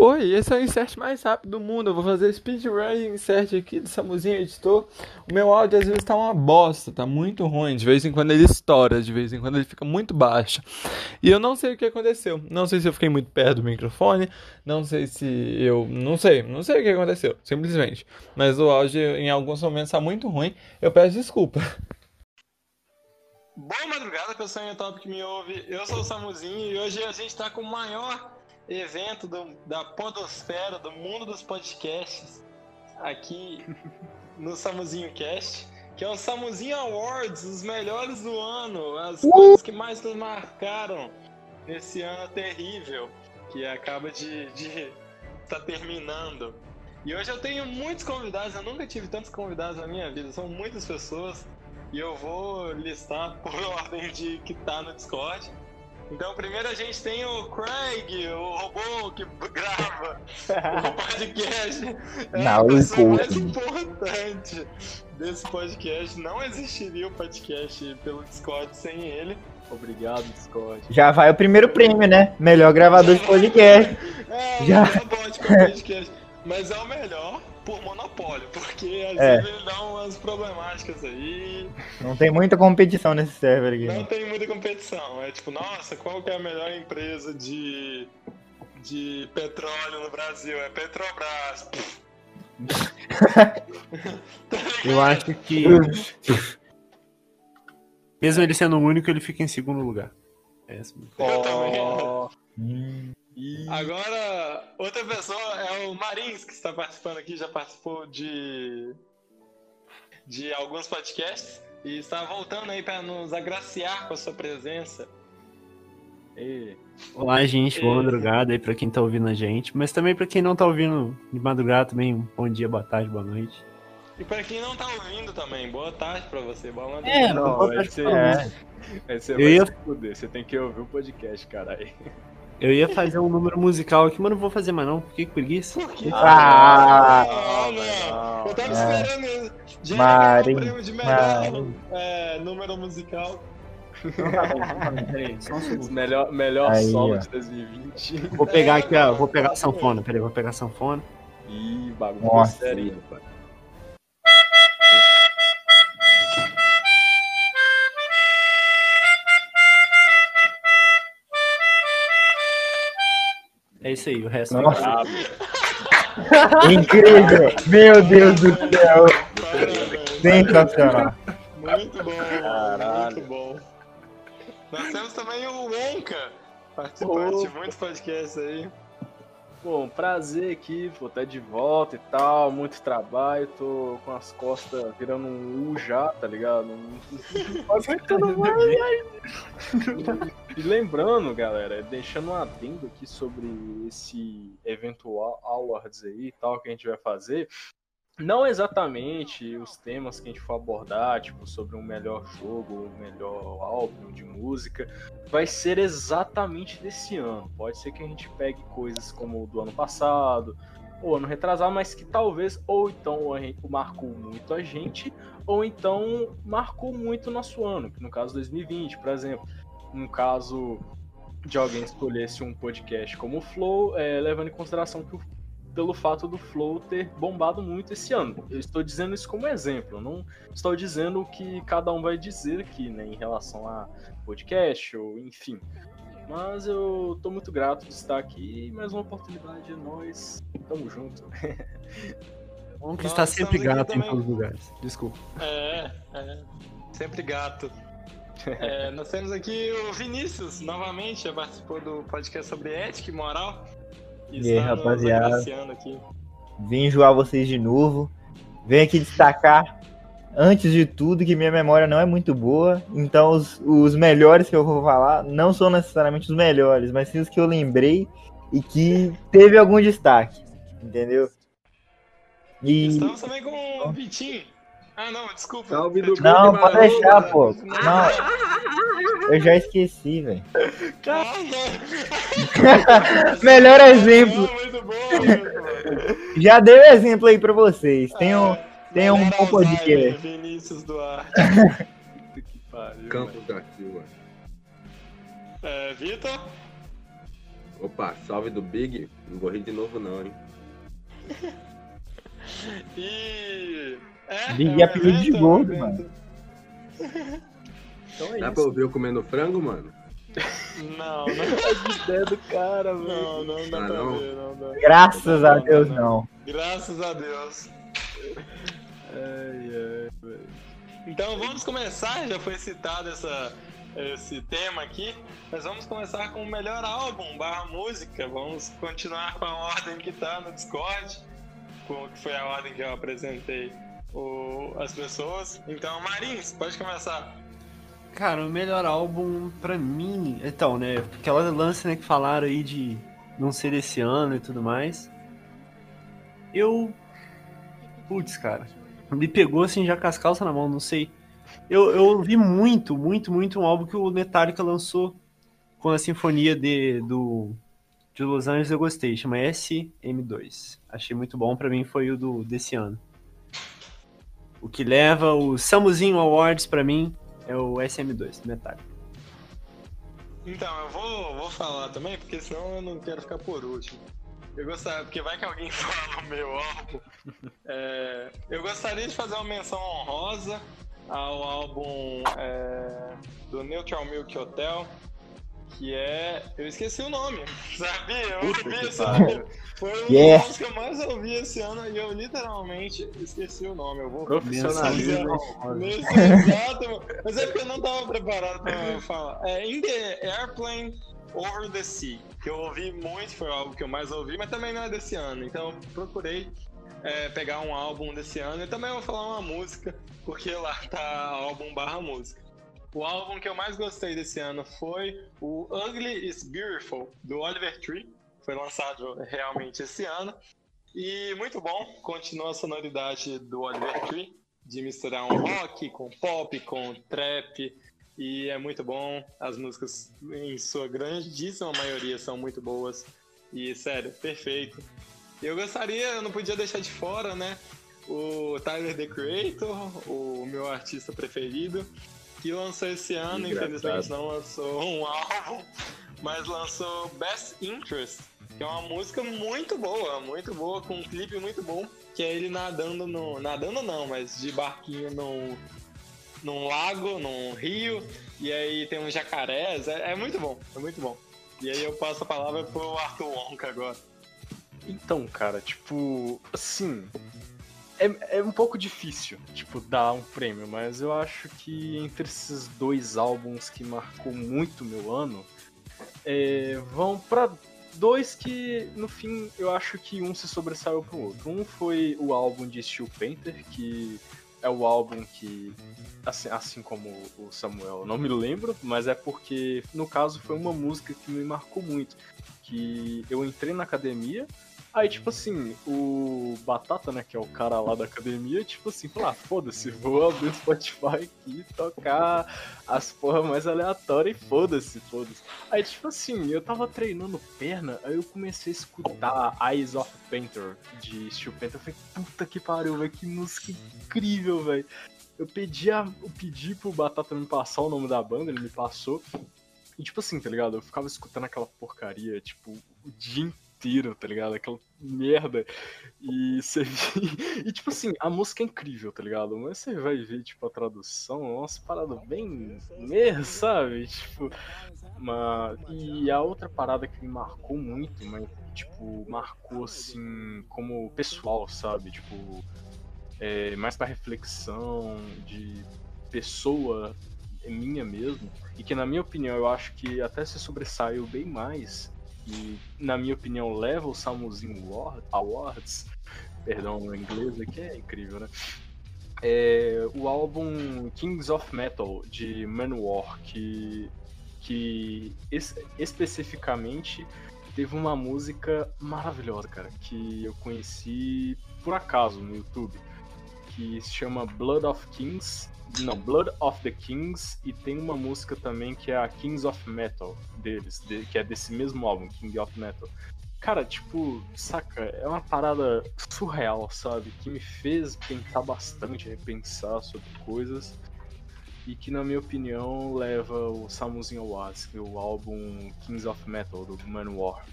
Oi, esse é o insert mais rápido do mundo. Eu vou fazer speedrun insert aqui do Samuzinho Editor. O meu áudio às vezes tá uma bosta, tá muito ruim. De vez em quando ele estoura, de vez em quando ele fica muito baixo. E eu não sei o que aconteceu. Não sei se eu fiquei muito perto do microfone. Não sei se eu. Não sei. Não sei o que aconteceu, simplesmente. Mas o áudio em alguns momentos tá muito ruim. Eu peço desculpa. Boa madrugada, pessoal top que me ouve. Eu sou o Samuzinho e hoje a gente tá com o maior evento do, da podosfera, do mundo dos podcasts, aqui no Samuzinho Cast, que é o Samuzinho Awards, os melhores do ano, as uh! coisas que mais nos marcaram nesse ano terrível, que acaba de estar tá terminando. E hoje eu tenho muitos convidados, eu nunca tive tantos convidados na minha vida, são muitas pessoas, e eu vou listar por ordem de que tá no Discord. Então, primeiro a gente tem o Craig, o robô que grava o podcast. É Não, a pessoa mais importante desse podcast. Não existiria o podcast pelo Discord sem ele. Obrigado, Discord. Já vai o primeiro prêmio, né? Melhor gravador de podcast. É, Já. é bom de podcast. Mas é o melhor por monopólio, porque às é. vezes ele dá umas problemáticas aí. Não tem muita competição nesse server aqui. Não tem muita competição. É tipo, nossa, qual que é a melhor empresa de, de petróleo no Brasil? É Petrobras. Eu acho que. Mesmo ele sendo o único, ele fica em segundo lugar. É assim. Eu também. Hum. E... Agora, outra pessoa é o Marins, que está participando aqui, já participou de, de alguns podcasts e está voltando aí para nos agraciar com a sua presença. E... Olá, gente, boa madrugada aí para quem está ouvindo a gente, mas também para quem não está ouvindo de madrugada também, um bom dia, boa tarde, boa noite. E para quem não está ouvindo também, boa tarde para você, boa madrugada. É, não, boa tarde, você, é. Aí você vai ia... se fuder, você tem que ouvir o podcast, caralho. Eu ia fazer um número musical aqui, mas não vou fazer mais não. Por que preguiça? Por que? Ah, ah, não, Eu tava é. esperando já Mari, o prêmio de melhor é, número musical. melhor melhor Aí, solo ó. de 2020. Vou pegar aqui, ó. Vou pegar a sanfona. Peraí, vou pegar a sanfona. Ih, bagulho sério, pai. É isso aí, o resto é Nossa. é Incrível! Meu Deus do céu! Sensacional! Muito bom, Caralho. muito bom. Nós temos também o Wonka, participante de muitos podcasts aí. Bom, prazer aqui, vou estar de volta e tal, muito trabalho, tô com as costas virando um U já, tá ligado? e lembrando, galera, deixando um adendo aqui sobre esse eventual awards aí e tal que a gente vai fazer, não exatamente os temas que a gente for abordar, tipo, sobre um melhor jogo, um melhor álbum de música, vai ser exatamente desse ano. Pode ser que a gente pegue coisas como do ano passado, ou ano retrasado, mas que talvez, ou então marcou muito a gente, ou então marcou muito o nosso ano, que no caso 2020, por exemplo. No caso de alguém escolhesse um podcast como o Flow, é, levando em consideração que o pelo fato do Flow ter bombado muito esse ano. Eu estou dizendo isso como exemplo, não estou dizendo o que cada um vai dizer aqui, né, em relação a podcast ou enfim. Mas eu estou muito grato de estar aqui mais uma oportunidade, nós tamo junto. Bom que está sempre gato em todos os lugares. Desculpa. É, é. Sempre gato. É, nós temos aqui o Vinícius, novamente, já participou do podcast sobre ética e moral. E aí, rapaziada. Vim enjoar vocês de novo. Venho aqui destacar, antes de tudo, que minha memória não é muito boa. Então, os, os melhores que eu vou falar não são necessariamente os melhores, mas sim os que eu lembrei e que teve algum destaque. Entendeu? E... Estamos também com o Vitinho. Ah, não, desculpa. Salve do Não, pode deixar, pô. Não. Eu já esqueci, velho. Melhor exemplo. Já dei exemplo aí pra vocês. Tem um, tem um bom podcast. Vinícius Duarte. Campo daqui, ué. É, Vitor? Opa, salve do Big. Não vou rir de novo não, hein? e. É, Big é apelido de gordo, mano. Então é Dá isso. pra ouvir eu comendo frango, mano? Não, não, A ideia do cara, velho. não, não dá Ah, pra não? ver, não dá. Graças a Deus, não. Graças a Deus. Ai, ai, velho. Então vamos começar, já foi citado essa, esse tema aqui, mas vamos começar com o melhor álbum, barra música. Vamos continuar com a ordem que tá no Discord, com, que foi a ordem que eu apresentei o, as pessoas. Então, Marins, pode começar. Cara, o melhor álbum pra mim. Então, né? Aquela lance né, que falaram aí de não ser desse ano e tudo mais. Eu. Putz, cara. Me pegou assim já com as calças na mão, não sei. Eu, eu ouvi muito, muito, muito um álbum que o Metallica lançou com a sinfonia de, do, de Los Angeles, eu gostei. Chama SM2. Achei muito bom, pra mim foi o do, desse ano. O que leva o Samuzinho Awards pra mim é o SM2, do Metallica. Então, eu vou, vou falar também, porque senão eu não quero ficar por último. Eu gostaria, porque vai que alguém fala o meu álbum. É, eu gostaria de fazer uma menção honrosa ao álbum é, do Neutral Milk Hotel, que é. Eu esqueci o nome, sabia? Eu Puta ouvi esse. Foi um Yeah. dos álbuns que eu mais ouvi esse ano e eu literalmente esqueci o nome. Eu vou Profissionalismo. Nesse exato, mas é porque eu não tava preparado pra falar. É In the Airplane Over the Sea, que eu ouvi muito, foi o álbum que eu mais ouvi, mas também não é desse ano. Então eu procurei é, pegar um álbum desse ano e também vou falar uma música, porque lá tá álbum barra música. O álbum que eu mais gostei desse ano foi o Ugly is Beautiful, do Oliver Tree. Foi lançado realmente esse ano. E muito bom, continua a sonoridade do Oliver Tree, de misturar um rock com pop, com trap. E é muito bom. As músicas, em sua grandíssima maioria, são muito boas. E, sério, perfeito. Eu gostaria, eu não podia deixar de fora, né? O Tyler The Creator, o meu artista preferido, que lançou esse ano, Engraçado. infelizmente não lançou um álbum, mas lançou Best Interest, que é uma música muito boa, muito boa, com um clipe muito bom, que é ele nadando no. Nadando não, mas de barquinho num, num lago, num rio, e aí tem uns jacarés. É, é muito bom, é muito bom. E aí eu passo a palavra pro Arthur Wonka agora. Então, cara, tipo, assim. É, é um pouco difícil, tipo, dar um prêmio, mas eu acho que entre esses dois álbuns que marcou muito meu ano, é, vão pra dois que, no fim, eu acho que um se sobressaiu pro outro. Um foi o álbum de Steel Painter, que é o álbum que, assim, assim como o Samuel, não me lembro, mas é porque, no caso, foi uma música que me marcou muito. Que eu entrei na academia, aí, tipo assim, o Batata, né, que é o cara lá da academia, tipo assim, falou, ah, foda-se, vou abrir o Spotify aqui e tocar as porra mais aleatórias e foda-se, foda-se. Aí, tipo assim, eu tava treinando perna, aí eu comecei a escutar Eyes of Painter, de Steel Panther, eu falei, puta que pariu, velho, que música incrível, velho. Eu pedi, a, eu pedi pro Batata me passar o nome da banda, ele me passou. E tipo assim, tá ligado? Eu ficava escutando aquela porcaria, tipo, o dia inteiro, tá ligado? Aquela merda. E você. E tipo assim, a música é incrível, tá ligado? Mas você vai ver, tipo, a tradução, é umas bem merda, sabe? Tipo. Mas... E a outra parada que me marcou muito, mas, tipo, marcou assim, como pessoal, sabe? Tipo. É, mais pra reflexão de pessoa minha mesmo, e que na minha opinião eu acho que até se sobressaiu bem mais, e na minha opinião leva o Samuzinho Award- Awards, perdão no inglês aqui é incrível, né? É o álbum Kings of Metal de Manowar, que, que es- especificamente teve uma música maravilhosa, cara, que eu conheci por acaso no YouTube, que se chama Blood of Kings. Não, Blood of the Kings, e tem uma música também que é a Kings of Metal deles, de- que é desse mesmo álbum, King of Metal. Cara, tipo, saca, é uma parada surreal, sabe? Que me fez pensar bastante, repensar sobre coisas. e que, na minha opinião, leva o Samuzinho é o álbum Kings of Metal do Manowar.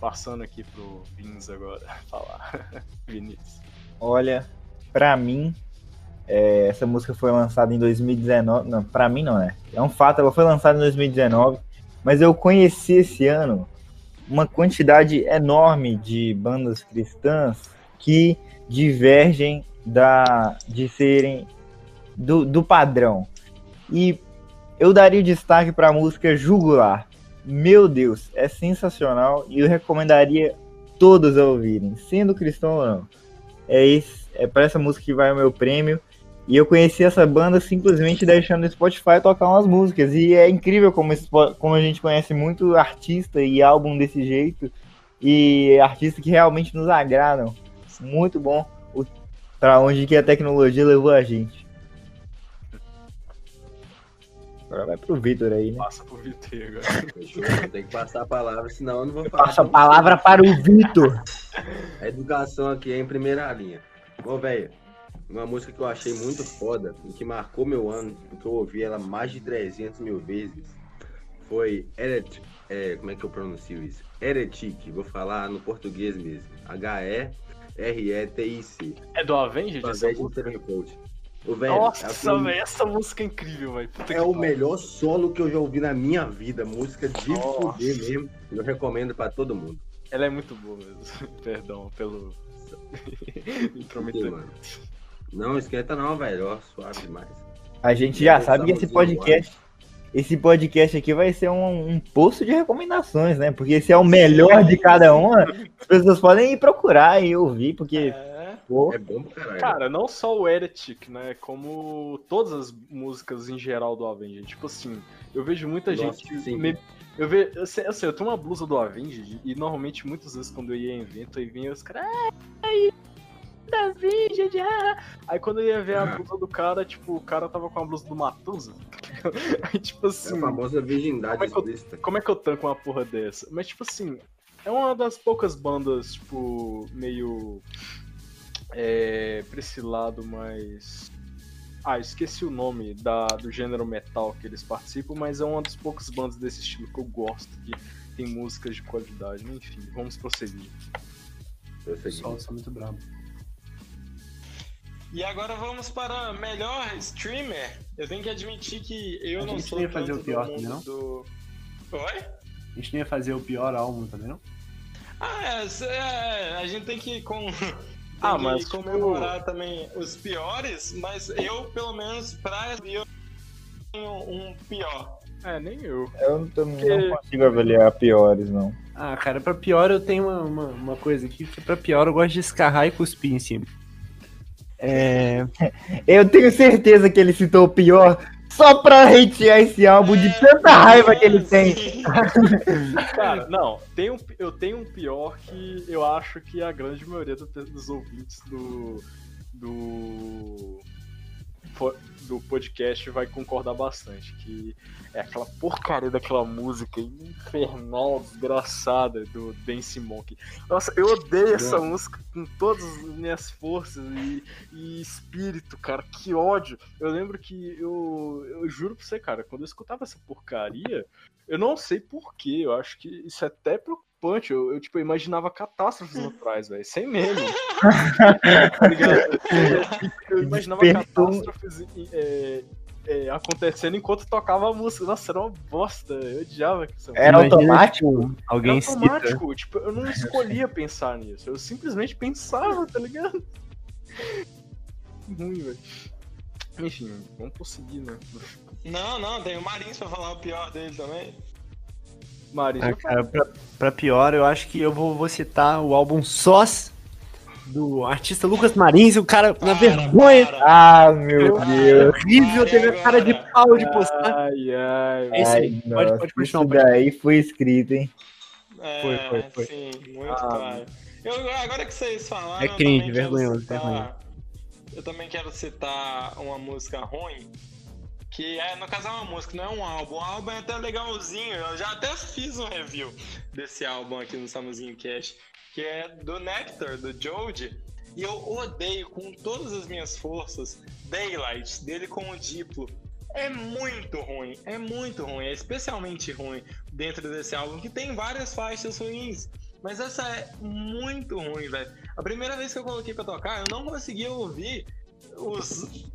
Passando aqui pro Vins agora falar. Vinícius. Olha, pra mim, é, essa música foi lançada em 2019. Não, pra mim não, né? É um fato, ela foi lançada em 2019, mas eu conheci esse ano uma quantidade enorme de bandas cristãs que divergem da de serem do, do padrão. E eu daria destaque para a música Jugular. Meu Deus, é sensacional e eu recomendaria todos a ouvirem, sendo cristão ou não. É, esse, é para essa música que vai o meu prêmio. E eu conheci essa banda simplesmente deixando o Spotify tocar umas músicas. E é incrível como, como a gente conhece muito artista e álbum desse jeito. E artistas que realmente nos agradam. Muito bom para onde que a tecnologia levou a gente. Agora vai pro Vitor aí, né? Passa pro Vitor agora. Tem que passar a palavra, senão eu não vou falar. Passa a palavra para o Vitor. A educação aqui é em primeira linha. Bom, velho, uma música que eu achei muito foda e que marcou meu ano, porque eu ouvi ela mais de 300 mil vezes, foi Eret, é, como é que eu pronuncio isso? Heretic, vou falar no português mesmo. H-E-R-E-T-I-C. É do Avenged? Do Avenged Sevenfold. O velho, Nossa, assim, velho, essa música é incrível, velho. É o melhor solo que eu já ouvi na minha vida. Música de fuder mesmo. Eu recomendo pra todo mundo. Ela é muito boa mesmo. Perdão pelo. Intrometimento. Não, esquenta não, velho. Ó, suave demais. A gente já sabe que esse podcast. Esse podcast aqui vai ser um, um poço de recomendações, né? Porque esse é o melhor de cada uma. As pessoas podem ir procurar e ouvir, porque. É é bom pra caralho. Cara, não só o Heretic, né? Como todas as músicas em geral do Avenged. Tipo assim, eu vejo muita Nossa, gente. Me... Eu, vejo, eu, sei, eu, eu tenho uma blusa do Avenged e normalmente muitas vezes quando eu ia em evento aí vinha os caras. Ai, da Avenged, ah. Aí quando eu ia ver a blusa do cara, tipo, o cara tava com a blusa do Matusa. aí, tipo assim. É a famosa virgindade como é, que eu, como é que eu tanco uma porra dessa? Mas, tipo assim, é uma das poucas bandas, tipo, meio é, pra esse lado mais. Ah, esqueci o nome da, do gênero metal que eles participam, mas é uma das poucas bandas desse estilo que eu gosto, que tem músicas de qualidade. Enfim, vamos prosseguir. Pessoal, são muito bravo. E agora vamos para melhor streamer. Eu tenho que admitir que eu a não sou. A gente ia fazer o pior também, não? Do... Oi? A gente não ia fazer o pior álbum também, não? Ah, é, é a gente tem que com ah, mas comemorar também os piores, mas eu, pelo menos, pra eu tenho um pior. É, nem eu. Eu também Porque... não consigo avaliar piores, não. Ah, cara, pra pior eu tenho uma, uma, uma coisa aqui, que pra pior eu gosto de escarrar e cuspir em cima. É... eu tenho certeza que ele citou o pior só pra hatear esse álbum de tanta raiva que ele tem. Cara, não, tem um, eu tenho um pior que eu acho que a grande maioria dos ouvintes do. do do podcast vai concordar bastante, que é aquela porcaria daquela música infernal, desgraçada do Dance Monkey. Nossa, eu odeio essa música com todas as minhas forças e, e, espírito, cara, que ódio. Eu lembro que eu, eu juro pra você, cara, quando eu escutava essa porcaria, eu não sei porquê, eu acho que isso é até preocupante. Eu, eu tipo, eu imaginava catástrofes atrás, velho, sem meme. tá eu, imaginava catástrofes é, é, acontecendo enquanto tocava a música. Nossa, era uma bosta. Eu odiava que isso. Era automático? Alguém era automático. Tipo, eu não escolhia pensar nisso. Eu simplesmente pensava, tá ligado? Ruim, velho. Enfim, vamos prosseguir, né? Não, não, tem o Marins pra falar o pior dele também. Marins. Ah, cara, pra, pra, pior, eu acho que eu vou, vou citar o álbum Sós do artista Lucas Marins, o cara na vergonha. Para. Ah, meu Deus. Horrível, teve a cara de pau de postar. Ai, ai, é ai. pode, pode continuar. Isso daí foi escrito, hein? É, foi, foi, foi. Sim, muito ah, claro. Eu, agora que vocês falaram. É cringe, vergonhoso, vergonhoso. Eu também quero citar uma música ruim. Que é, no caso é uma música, não é um álbum. O álbum é até legalzinho. Eu já até fiz um review desse álbum aqui no Samuzinho Cash que é do Nectar, do Jode. E eu odeio com todas as minhas forças Daylight, dele com o Diplo. é muito ruim, é muito ruim, é especialmente ruim dentro desse álbum, que tem várias faixas ruins. Mas essa é muito ruim, velho. A primeira vez que eu coloquei pra tocar, eu não conseguia ouvir os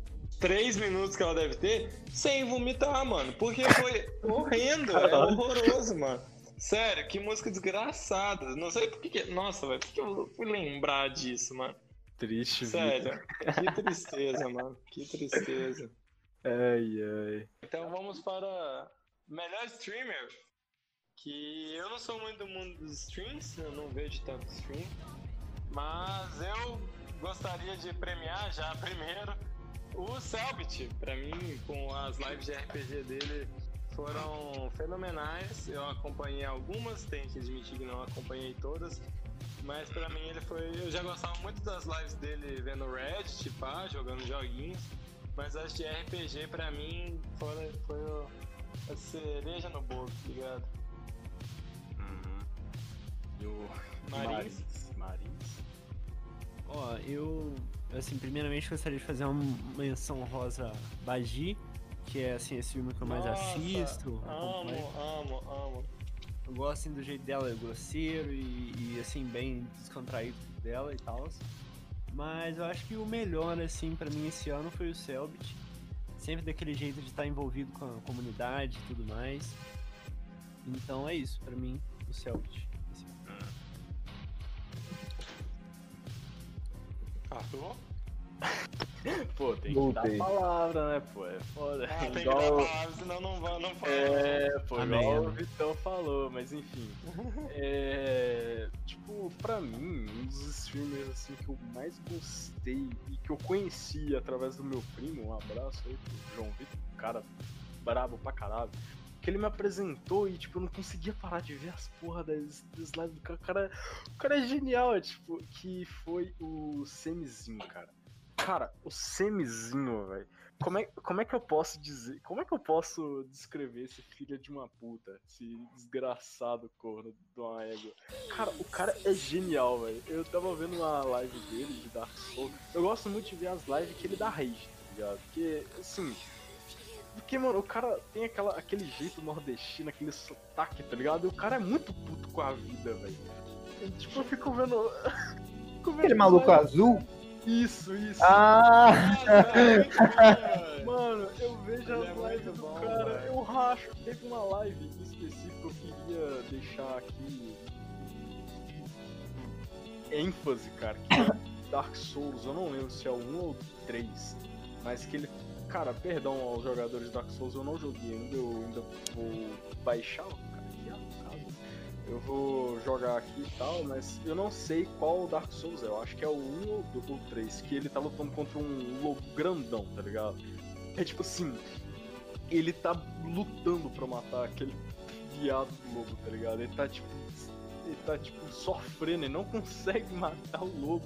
três minutos que ela deve ter sem vomitar, mano. Porque foi horrendo, é horroroso, mano. Sério, que música desgraçada. Não sei por que. que... Nossa, velho, por que eu fui lembrar disso, mano? Triste, Sério, que tristeza, mano. Que tristeza. Ai, ai. Então vamos para melhor streamer. Que eu não sou muito do mundo dos streams, eu não vejo tanto stream. Mas eu gostaria de premiar já primeiro o Selbit. Pra mim, com as lives de RPG dele, foram fenomenais. Eu acompanhei algumas, tenho que admitir que não acompanhei todas. Mas pra mim ele foi. Eu já gostava muito das lives dele vendo Reddit, pá, jogando joguinhos. Mas as de RPG pra mim foi, foi a cereja no bolo, tá ligado? Uhum. E o Marins. Marins. Ó, eu, assim, primeiramente gostaria de fazer uma menção rosa Bagi, que é, assim, esse filme que eu mais Nossa, assisto. Amo, amo, amo. Eu gosto, assim, do jeito dela, é grosseiro e, e, assim, bem descontraído dela e tal. Mas eu acho que o melhor, assim, pra mim esse ano foi o Selbit. Sempre daquele jeito de estar envolvido com a comunidade e tudo mais. Então é isso, pra mim, o Selbit. Arthur? Pô, tem que dar a palavra, né, pô? É foda. Ah, tem que Igual- dar palavra, senão não, vai- não fala. É, pô, Amém, igual o. Vitão falou, mas enfim. É, tipo, pra mim, um dos streamers assim, que eu mais gostei e que eu conheci através do meu primo, um abraço aí pro João Vitor, um cara brabo pra caralho. Que ele me apresentou e, tipo, eu não conseguia parar de ver as porra das, das lives do cara. O cara. O cara é genial, é, tipo, que foi o Semizinho, cara. Cara, o Semizinho, velho. Como é, como é que eu posso dizer? Como é que eu posso descrever esse filho de uma puta? Esse desgraçado corno de uma égua? Cara, o cara é genial, velho. Eu tava vendo uma live dele de Dark Souls. Eu gosto muito de ver as lives que ele dá rage, tá ligado? Porque, assim. Porque, mano, o cara tem aquela, aquele jeito nordestino, aquele sotaque, tá ligado? E o cara é muito puto com a vida, velho. Tipo, eu fico vendo. fico vendo Aquele maluco azul? Isso, isso. Ah! Velho. Mano, eu vejo Ele as é lives do bom, cara, eu racho. Teve uma live em específico que eu queria deixar aqui ênfase, cara, que é Dark Souls, eu não lembro se é o 1 ou o 3, mas que ele. Cara, perdão aos jogadores Dark Souls, eu não joguei ainda, eu ainda vou baixar, cara, que é o caso. Eu vou jogar aqui e tal, mas eu não sei qual Dark Souls é. Eu acho que é o 1 ou o 3, que ele tá lutando contra um lobo grandão, tá ligado? É tipo assim, ele tá lutando pra matar aquele viado do lobo, tá ligado? Ele tá tipo. Ele tá tipo sofrendo, ele não consegue matar o lobo.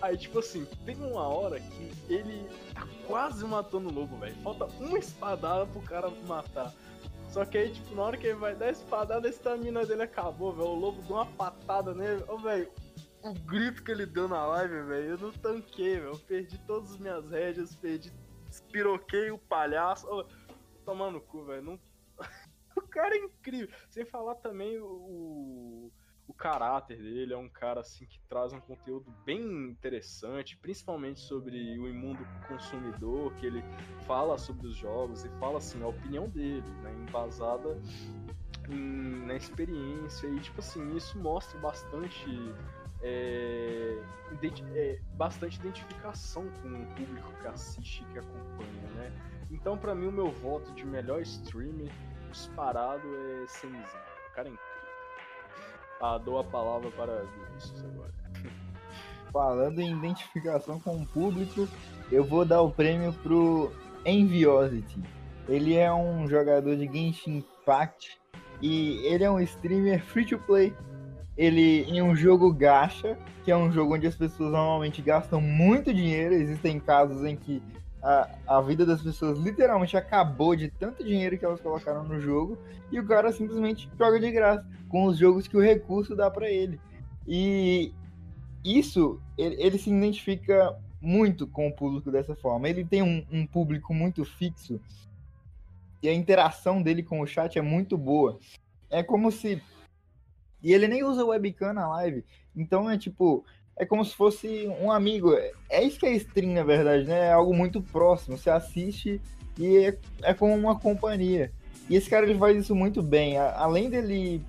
Aí, tipo assim, tem uma hora que ele tá quase matando o lobo, velho. Falta uma espadada pro cara matar. Só que aí, tipo, na hora que ele vai dar a espadada, a estamina dele acabou, velho. O lobo deu uma patada nele. Ô, velho, o grito que ele deu na live, velho, eu não tanquei, velho. Eu perdi todas as minhas rédeas, perdi. Espiroquei o palhaço. Ô, tomar cu, velho. Não... o cara é incrível. Sem falar também o caráter dele. É um cara, assim, que traz um conteúdo bem interessante, principalmente sobre o imundo consumidor, que ele fala sobre os jogos e fala, assim, a opinião dele, né? Embasada em- na experiência. E, tipo assim, isso mostra bastante é, é, bastante identificação com o público que assiste e que acompanha, né? Então, pra mim, o meu voto de melhor streamer disparado é Semizinho. O cara é incrível. Ah, dou a palavra para Vinícius agora. Falando em identificação com o público, eu vou dar o prêmio pro Enviosity. Ele é um jogador de Genshin Impact e ele é um streamer free to play. Ele em um jogo gacha, que é um jogo onde as pessoas normalmente gastam muito dinheiro. Existem casos em que a, a vida das pessoas literalmente acabou de tanto dinheiro que elas colocaram no jogo e o cara simplesmente joga de graça com os jogos que o recurso dá pra ele. E isso, ele, ele se identifica muito com o público dessa forma. Ele tem um, um público muito fixo e a interação dele com o chat é muito boa. É como se. E ele nem usa webcam na live. Então é tipo. É como se fosse um amigo. É isso que é stream, na verdade, né? É algo muito próximo. Você assiste e é, é como uma companhia. E esse cara ele faz isso muito bem. Além dele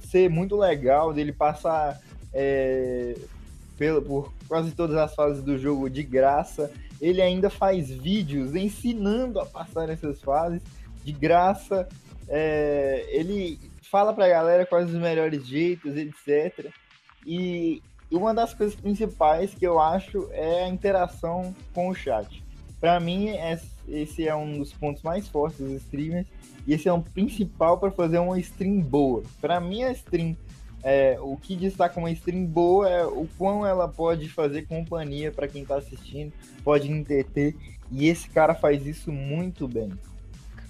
ser muito legal, dele passar é, pelo, por quase todas as fases do jogo de graça, ele ainda faz vídeos ensinando a passar essas fases de graça. É, ele fala pra galera quais os melhores jeitos, etc. E uma das coisas principais que eu acho é a interação com o chat. Para mim, esse é um dos pontos mais fortes dos streamers. E esse é um principal para fazer uma stream boa. Para mim, a stream, é, o que destaca uma stream boa é o quão ela pode fazer companhia para quem está assistindo, pode entreter. E esse cara faz isso muito bem.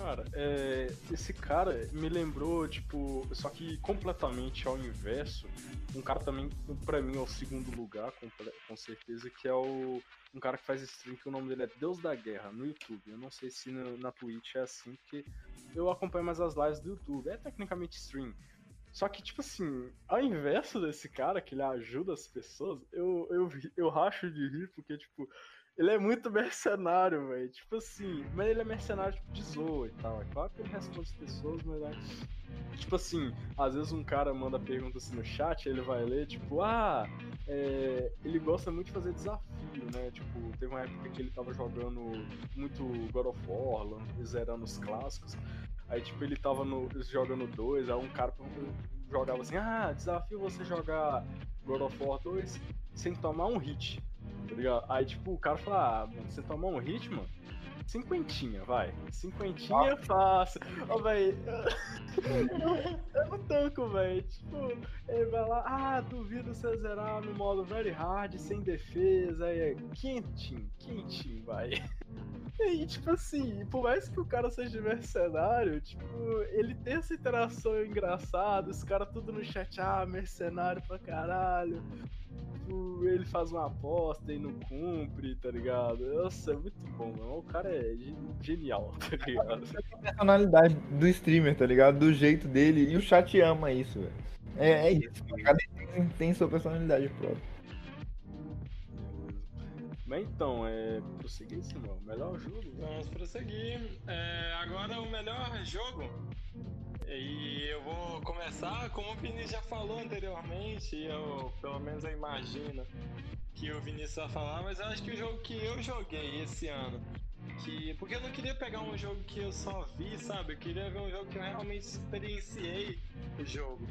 Cara, é, esse cara me lembrou, tipo, só que completamente ao inverso, um cara também, pra mim, é o segundo lugar, com, com certeza, que é o um cara que faz stream, que o nome dele é Deus da Guerra, no YouTube. Eu não sei se no, na Twitch é assim, porque eu acompanho mais as lives do YouTube. É tecnicamente stream. Só que, tipo assim, ao inverso desse cara, que ele ajuda as pessoas, eu, eu, eu racho de rir, porque, tipo, ele é muito mercenário, velho. Tipo assim, mas ele é mercenário tipo, de zoa e tal. É claro que ele responde as pessoas, mas é. Tipo assim, às vezes um cara manda pergunta assim no chat, ele vai ler, tipo, ah, é... ele gosta muito de fazer desafio, né? Tipo, teve uma época que ele tava jogando muito God of War, zerando os clássicos. Aí, tipo, ele tava no, jogando dois, aí um cara jogava assim, ah, desafio você jogar God of War 2 sem tomar um hit. Tá ligado? Aí, tipo, o cara fala, ah, mano, você tomar um hit, mano, cinquentinha, vai. Cinquentinha é fácil. Ó, oh, velho. Eu não tanco, velho. Tipo, ele vai lá, ah, duvido você zerar no modo very hard, sem defesa. Aí é quentinho, quentinho, vai. E aí, tipo assim, por mais que o cara seja mercenário, tipo, ele tem essa interação engraçada, os caras tudo no chat, ah, mercenário pra caralho tipo, ele faz uma aposta e não cumpre, tá ligado? Nossa, é muito bom, mano. O cara é genial, tá ligado? A personalidade do streamer, tá ligado? Do jeito dele. E o chat ama isso, velho. É, é isso. Cada tem, tem sua personalidade própria. Mas então, é. Prosseguir, Simão. Melhor jogo? Vamos prosseguir. É, agora o melhor jogo e eu vou começar, como o Vinícius já falou anteriormente, eu pelo menos eu imagino que o Vinícius vai falar, mas eu acho que o jogo que eu joguei esse ano, que porque eu não queria pegar um jogo que eu só vi, sabe? Eu queria ver um jogo que eu realmente experienciei o jogo.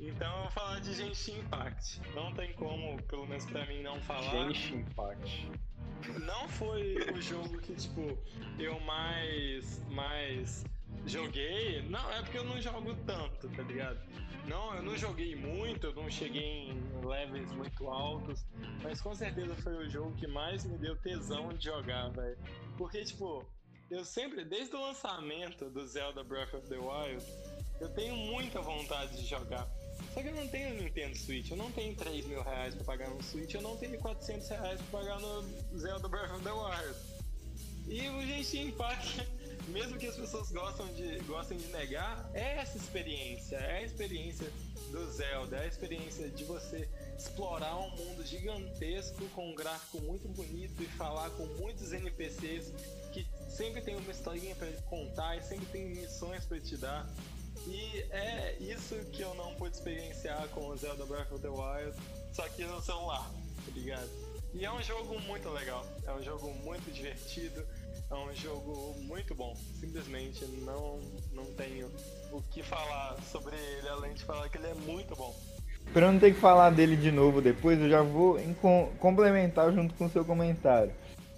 Então eu vou falar de Genshin Impact. Não tem como, pelo menos pra mim, não falar. Genshin Impact. Não foi o jogo que, tipo, eu mais. mais Joguei. Não, é porque eu não jogo tanto, tá ligado? Não, eu não joguei muito, eu não cheguei em levels muito altos, mas com certeza foi o jogo que mais me deu tesão de jogar, velho. Porque, tipo, eu sempre, desde o lançamento do Zelda Breath of the Wild, eu tenho muita vontade de jogar. Só que eu não tenho Nintendo Switch, eu não tenho 3 mil reais pra pagar no Switch, eu não tenho 400 reais pra pagar no Zelda Breath of the Wild. E o Genshin Impact mesmo que as pessoas gostam de, gostem de negar, é essa experiência, é a experiência do Zelda, é a experiência de você explorar um mundo gigantesco com um gráfico muito bonito e falar com muitos NPCs que sempre tem uma historinha para contar e sempre tem missões para te dar. E é isso que eu não pude experienciar com o Zelda Breath of the Wild, só que no celular, tá ligado? E é um jogo muito legal, é um jogo muito divertido, é um jogo muito bom. Simplesmente não, não tenho o que falar sobre ele, além de falar que ele é muito bom. Pra não ter que falar dele de novo depois, eu já vou complementar junto com o seu comentário.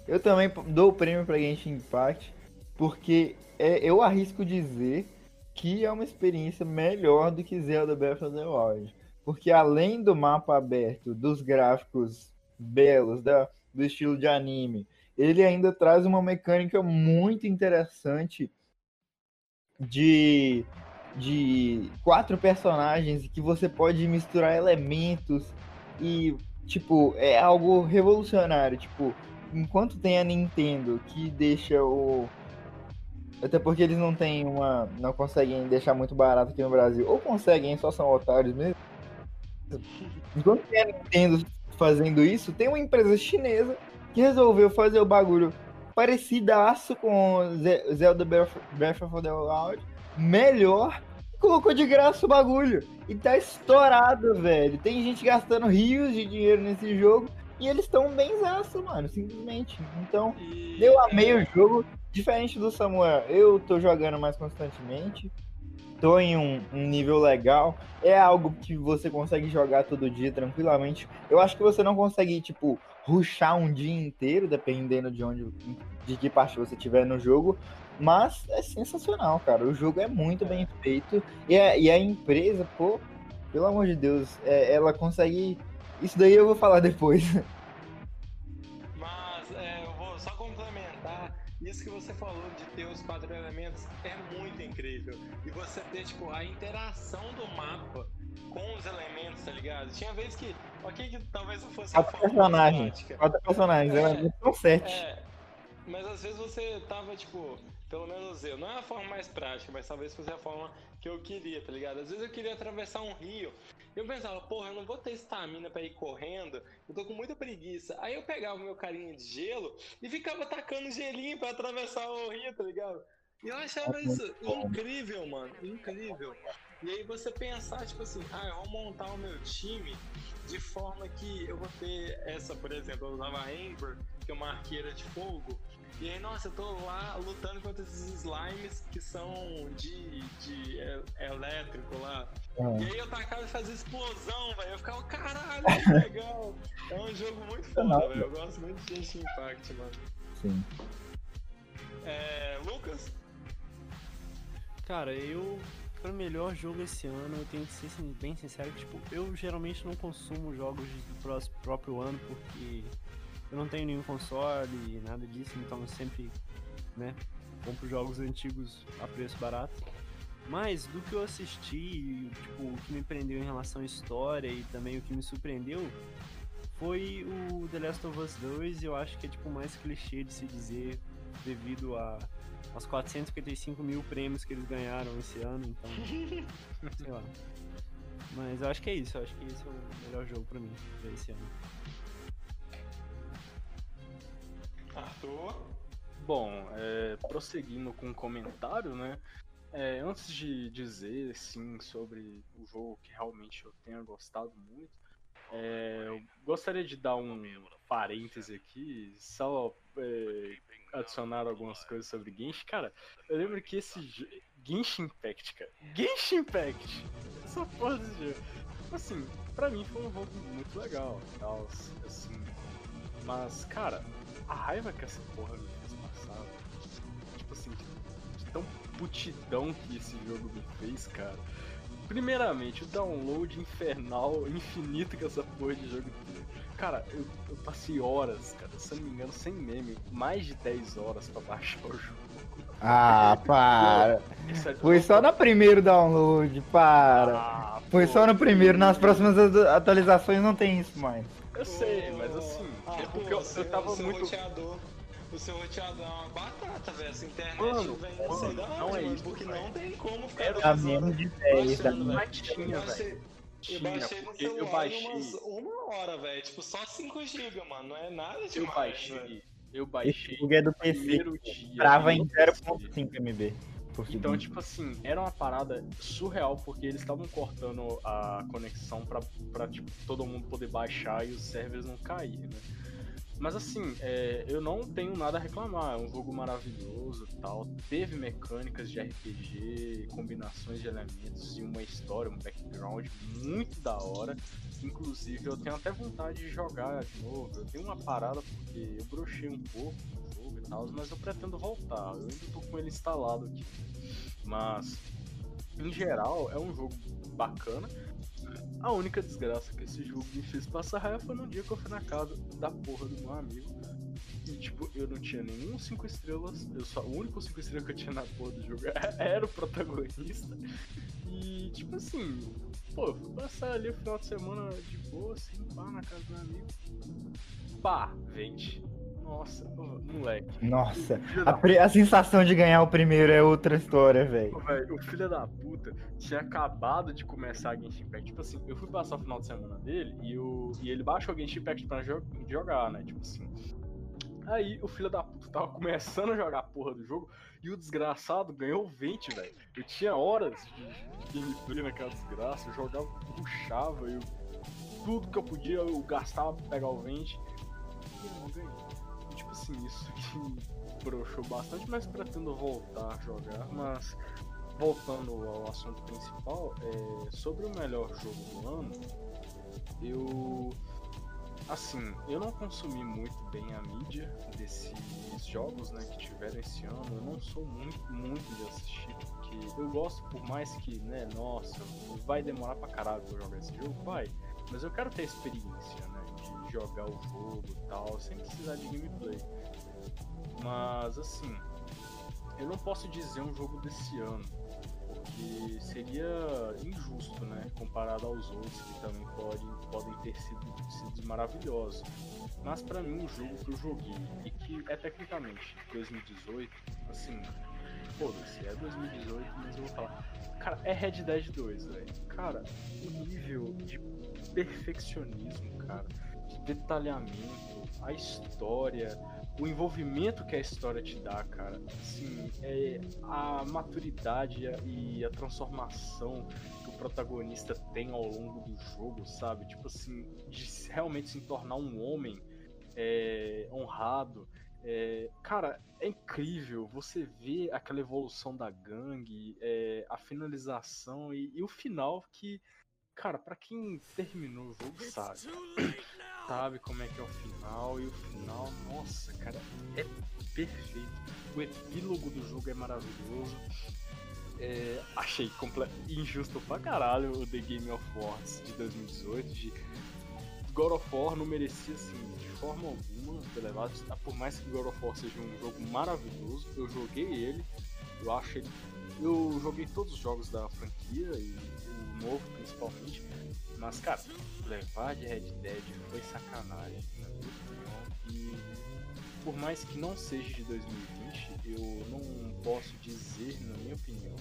Eu também dou o prêmio pra Genshin Impact, porque é, eu arrisco dizer que é uma experiência melhor do que Zelda Breath of the Wild. Porque além do mapa aberto, dos gráficos belos, da, do estilo de anime, ele ainda traz uma mecânica muito interessante de, de quatro personagens que você pode misturar elementos e, tipo, é algo revolucionário. Tipo, enquanto tem a Nintendo que deixa o, Até porque eles não têm uma. não conseguem deixar muito barato aqui no Brasil. Ou conseguem, só são otários mesmo. Enquanto tem a Nintendo fazendo isso, tem uma empresa chinesa que resolveu fazer o bagulho parecidaço com Zelda Breath of the Wild, melhor, colocou de graça o bagulho. E tá estourado, velho. Tem gente gastando rios de dinheiro nesse jogo e eles estão benzaço, mano, simplesmente. Então, e... eu amei o jogo, diferente do Samuel. Eu tô jogando mais constantemente tô em um, um, nível legal, é algo que você consegue jogar todo dia tranquilamente. Eu acho que você não consegue, tipo, ruxar um dia inteiro, dependendo de onde, de que parte você tiver no jogo, mas é sensacional, cara. O jogo é muito bem feito e a, e a empresa, pô, pelo amor de Deus, é, ela consegue. Isso daí eu vou falar depois. isso que você falou de ter os quatro elementos é muito incrível. E você ter, tipo, a interação do mapa com os elementos, tá ligado? Tinha vezes que, ok, que talvez não fosse quatro personagens. Quatro personagens, é, são sete. É, mas às vezes você tava, tipo, pelo menos eu, não é a forma mais prática, mas talvez fosse a forma que eu queria, tá ligado? Às vezes eu queria atravessar um rio, eu pensava, porra, eu não vou ter estamina para ir correndo, eu tô com muita preguiça. Aí eu pegava o meu carinha de gelo e ficava tacando gelinho para atravessar o rio, tá ligado? E eu achava isso incrível, mano, incrível. E aí você pensar, tipo assim, ah, eu vou montar o meu time de forma que eu vou ter essa, por exemplo, eu usava Amber, que é uma arqueira de fogo, e aí, nossa, eu tô lá lutando contra esses slimes que são de, de elétrico lá. E aí eu tacava e fazia explosão, velho. Eu ficava, caralho, que legal. é um jogo muito foda, velho. Eu gosto muito de Genshin Impact, mano. Sim. É, Lucas? Cara, eu para o melhor jogo esse ano, eu tenho que ser bem sincero, tipo, eu geralmente não consumo jogos do próprio ano porque eu não tenho nenhum console, nada disso, então eu sempre, né, compro jogos antigos a preço barato. Mas do que eu assisti, tipo, o que me prendeu em relação à história e também o que me surpreendeu foi o The Last of Us 2, e eu acho que é tipo mais clichê de se dizer devido a aos 455 mil prêmios que eles ganharam esse ano, então. sei lá. Mas eu acho que é isso, eu acho que esse é o melhor jogo pra mim, pra esse ano. Arthur? Bom, é, prosseguindo com o comentário, né? É, antes de dizer sim sobre o jogo que realmente eu tenha gostado muito, é, eu gostaria de dar um parêntese aqui, só é, adicionar algumas coisas sobre Genshin. Cara, eu lembro que esse Genshin Impact, cara, Genshin Impact, essa porra desse assim, pra mim foi um jogo muito legal, tal, assim, mas, cara, a raiva que essa porra me fez passar, tipo assim, de, tão putidão que esse jogo me fez, cara. Primeiramente, o download infernal, infinito que essa porra de jogo tem. Cara, eu, eu, passei horas, cara, se eu não me engano, sem meme, mais de 10 horas pra baixar o jogo. Ah, para! É Foi só no primeiro download, para! Ah, Foi pô, só no primeiro, nas próximas atualizações não tem isso mais. Eu sei, mas assim, ah, é porque pô, eu, eu tava muito. Roteador, o seu roteador é uma batata, velho. Essa internet mano, vem mano, sei não é isso, porque não tem como ficar. Era menos de 10 da tinha, velho. Eu baixei no celular eu baixei... umas uma hora, velho. Tipo, só 5 GB, mano. Não é nada demais, Eu baixei. Eu baixei. Esse é do PC. Trava em 0.5 MB. Então, tipo assim, era uma parada surreal, porque eles estavam cortando a conexão pra, pra tipo, todo mundo poder baixar e os servers não cair, né? Mas assim, é, eu não tenho nada a reclamar. É um jogo maravilhoso tal. Teve mecânicas de RPG, combinações de elementos e uma história, um background muito da hora. Inclusive, eu tenho até vontade de jogar de novo. Eu tenho uma parada porque eu brochei um pouco e tal, mas eu pretendo voltar. Eu ainda tô com ele instalado aqui. Mas, em geral, é um jogo bacana. A única desgraça que esse jogo me fez passar raiva foi no dia que eu fui na casa da porra do meu amigo. E, tipo, eu não tinha nenhum 5 estrelas. Eu só, o único 5 estrelas que eu tinha na porra do jogo era o protagonista. E, tipo assim, pô, fui passar ali o final de semana de boa, assim, pá, na casa do meu amigo. Pá, vende. Nossa, moleque. Nossa, a, a, sensação de ganhar o primeiro é outra história, velho. O filho da puta tinha acabado de começar a Genshin Impact. Tipo assim, eu fui passar o final de semana dele e, o, e ele baixou o Genshin Impact pra jogar, né? Tipo assim. Aí o filho da puta tava começando a jogar a porra do jogo e o desgraçado ganhou 20, velho. Eu tinha horas de gameplay naquela desgraça, eu jogava, puxava, eu, tudo que eu podia eu gastava pra pegar o 20 e eu não ganhei tipo assim, isso que broxou bastante, mas pretendo voltar a jogar. Mas voltando ao assunto principal, é, sobre o melhor jogo do ano, eu assim, eu não consumi muito bem a mídia desses jogos né, que tiveram esse ano. Eu não sou muito, muito de assistir, porque eu gosto, por mais que, né, nossa, vai demorar pra caralho pra jogar esse jogo, vai. Mas eu quero ter experiência, jogar o jogo e tal, sem precisar de gameplay. Mas assim, eu não posso dizer um jogo desse ano, porque seria injusto, né? Comparado aos outros que também podem, podem ter sido, sido maravilhosos. Mas para mim, um jogo que eu joguei e que é tecnicamente 2018, assim, foda-se, é 2018, mas eu vou falar. Cara, é Red Dead 2, velho. Cara, o nível de perfeccionismo, cara, detalhamento, a história, o envolvimento que a história te dá, cara. Assim, é a maturidade e a transformação que o protagonista tem ao longo do jogo, sabe? Tipo assim, de realmente se tornar um homem é, honrado. É, cara, é incrível você ver aquela evolução da gangue, é, a finalização e, e, o final que, cara, para quem terminou o jogo sabe, sabe como é que é o final e o final, nossa, cara, é perfeito. O epílogo do jogo é maravilhoso. É, achei injusto pra caralho o The Game of Wars de 2018, de God of War não merecia assim de forma alguma ser levado. Por mais que God of War seja um jogo maravilhoso, eu joguei ele, eu acho ele. Eu joguei todos os jogos da franquia e novo principalmente. Mas cara, levar de Red Dead foi sacanagem. E por mais que não seja de 2020, eu não posso dizer, na minha opinião,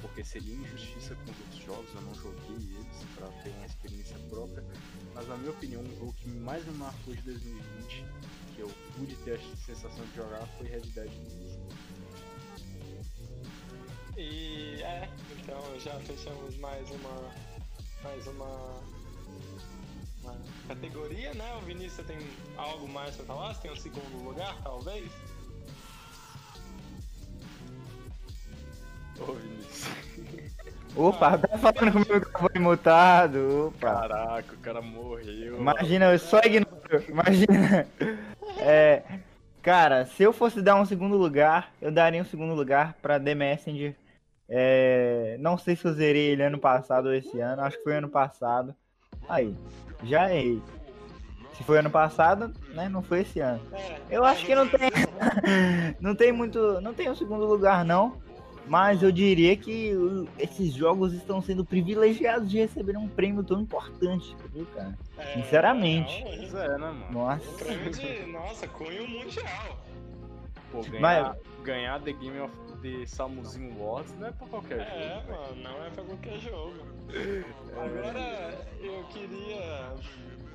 porque seria injustiça com os outros jogos, eu não joguei eles para ter uma experiência própria, mas na minha opinião, um jogo que mais me marcou de 2020, que eu pude ter a sensação de jogar, foi Red Dead 2. E é, então já fechamos mais uma mais uma, uma categoria, né? O Vinícius tem algo mais para falar? Você tem um segundo lugar, talvez? Ô, Vinícius. Opa, tá falando comigo que eu fui mutado. Opa. Caraca, o cara morreu. Imagina, eu só ignoro. Imagina. É, cara, se eu fosse dar um segundo lugar, eu daria um segundo lugar pra The Messenger. É, não sei se eu zerei ele ano passado ou esse ano. Acho que foi ano passado. Aí, já errei. Se foi ano passado, né? Não foi esse ano. Eu acho que não tem. não tem muito. Não tem um segundo lugar, não. Mas eu diria que esses jogos estão sendo privilegiados de receber um prêmio tão importante, viu, cara? É, Sinceramente. Não, é, né, mano? Nossa. Um prêmio de, nossa, cunho mundial. Pô, ganhar, Mas... ganhar The Game of the Samuzinho Wars não é pra qualquer é, jogo. É, mano, não é pra qualquer jogo. É. Agora, eu queria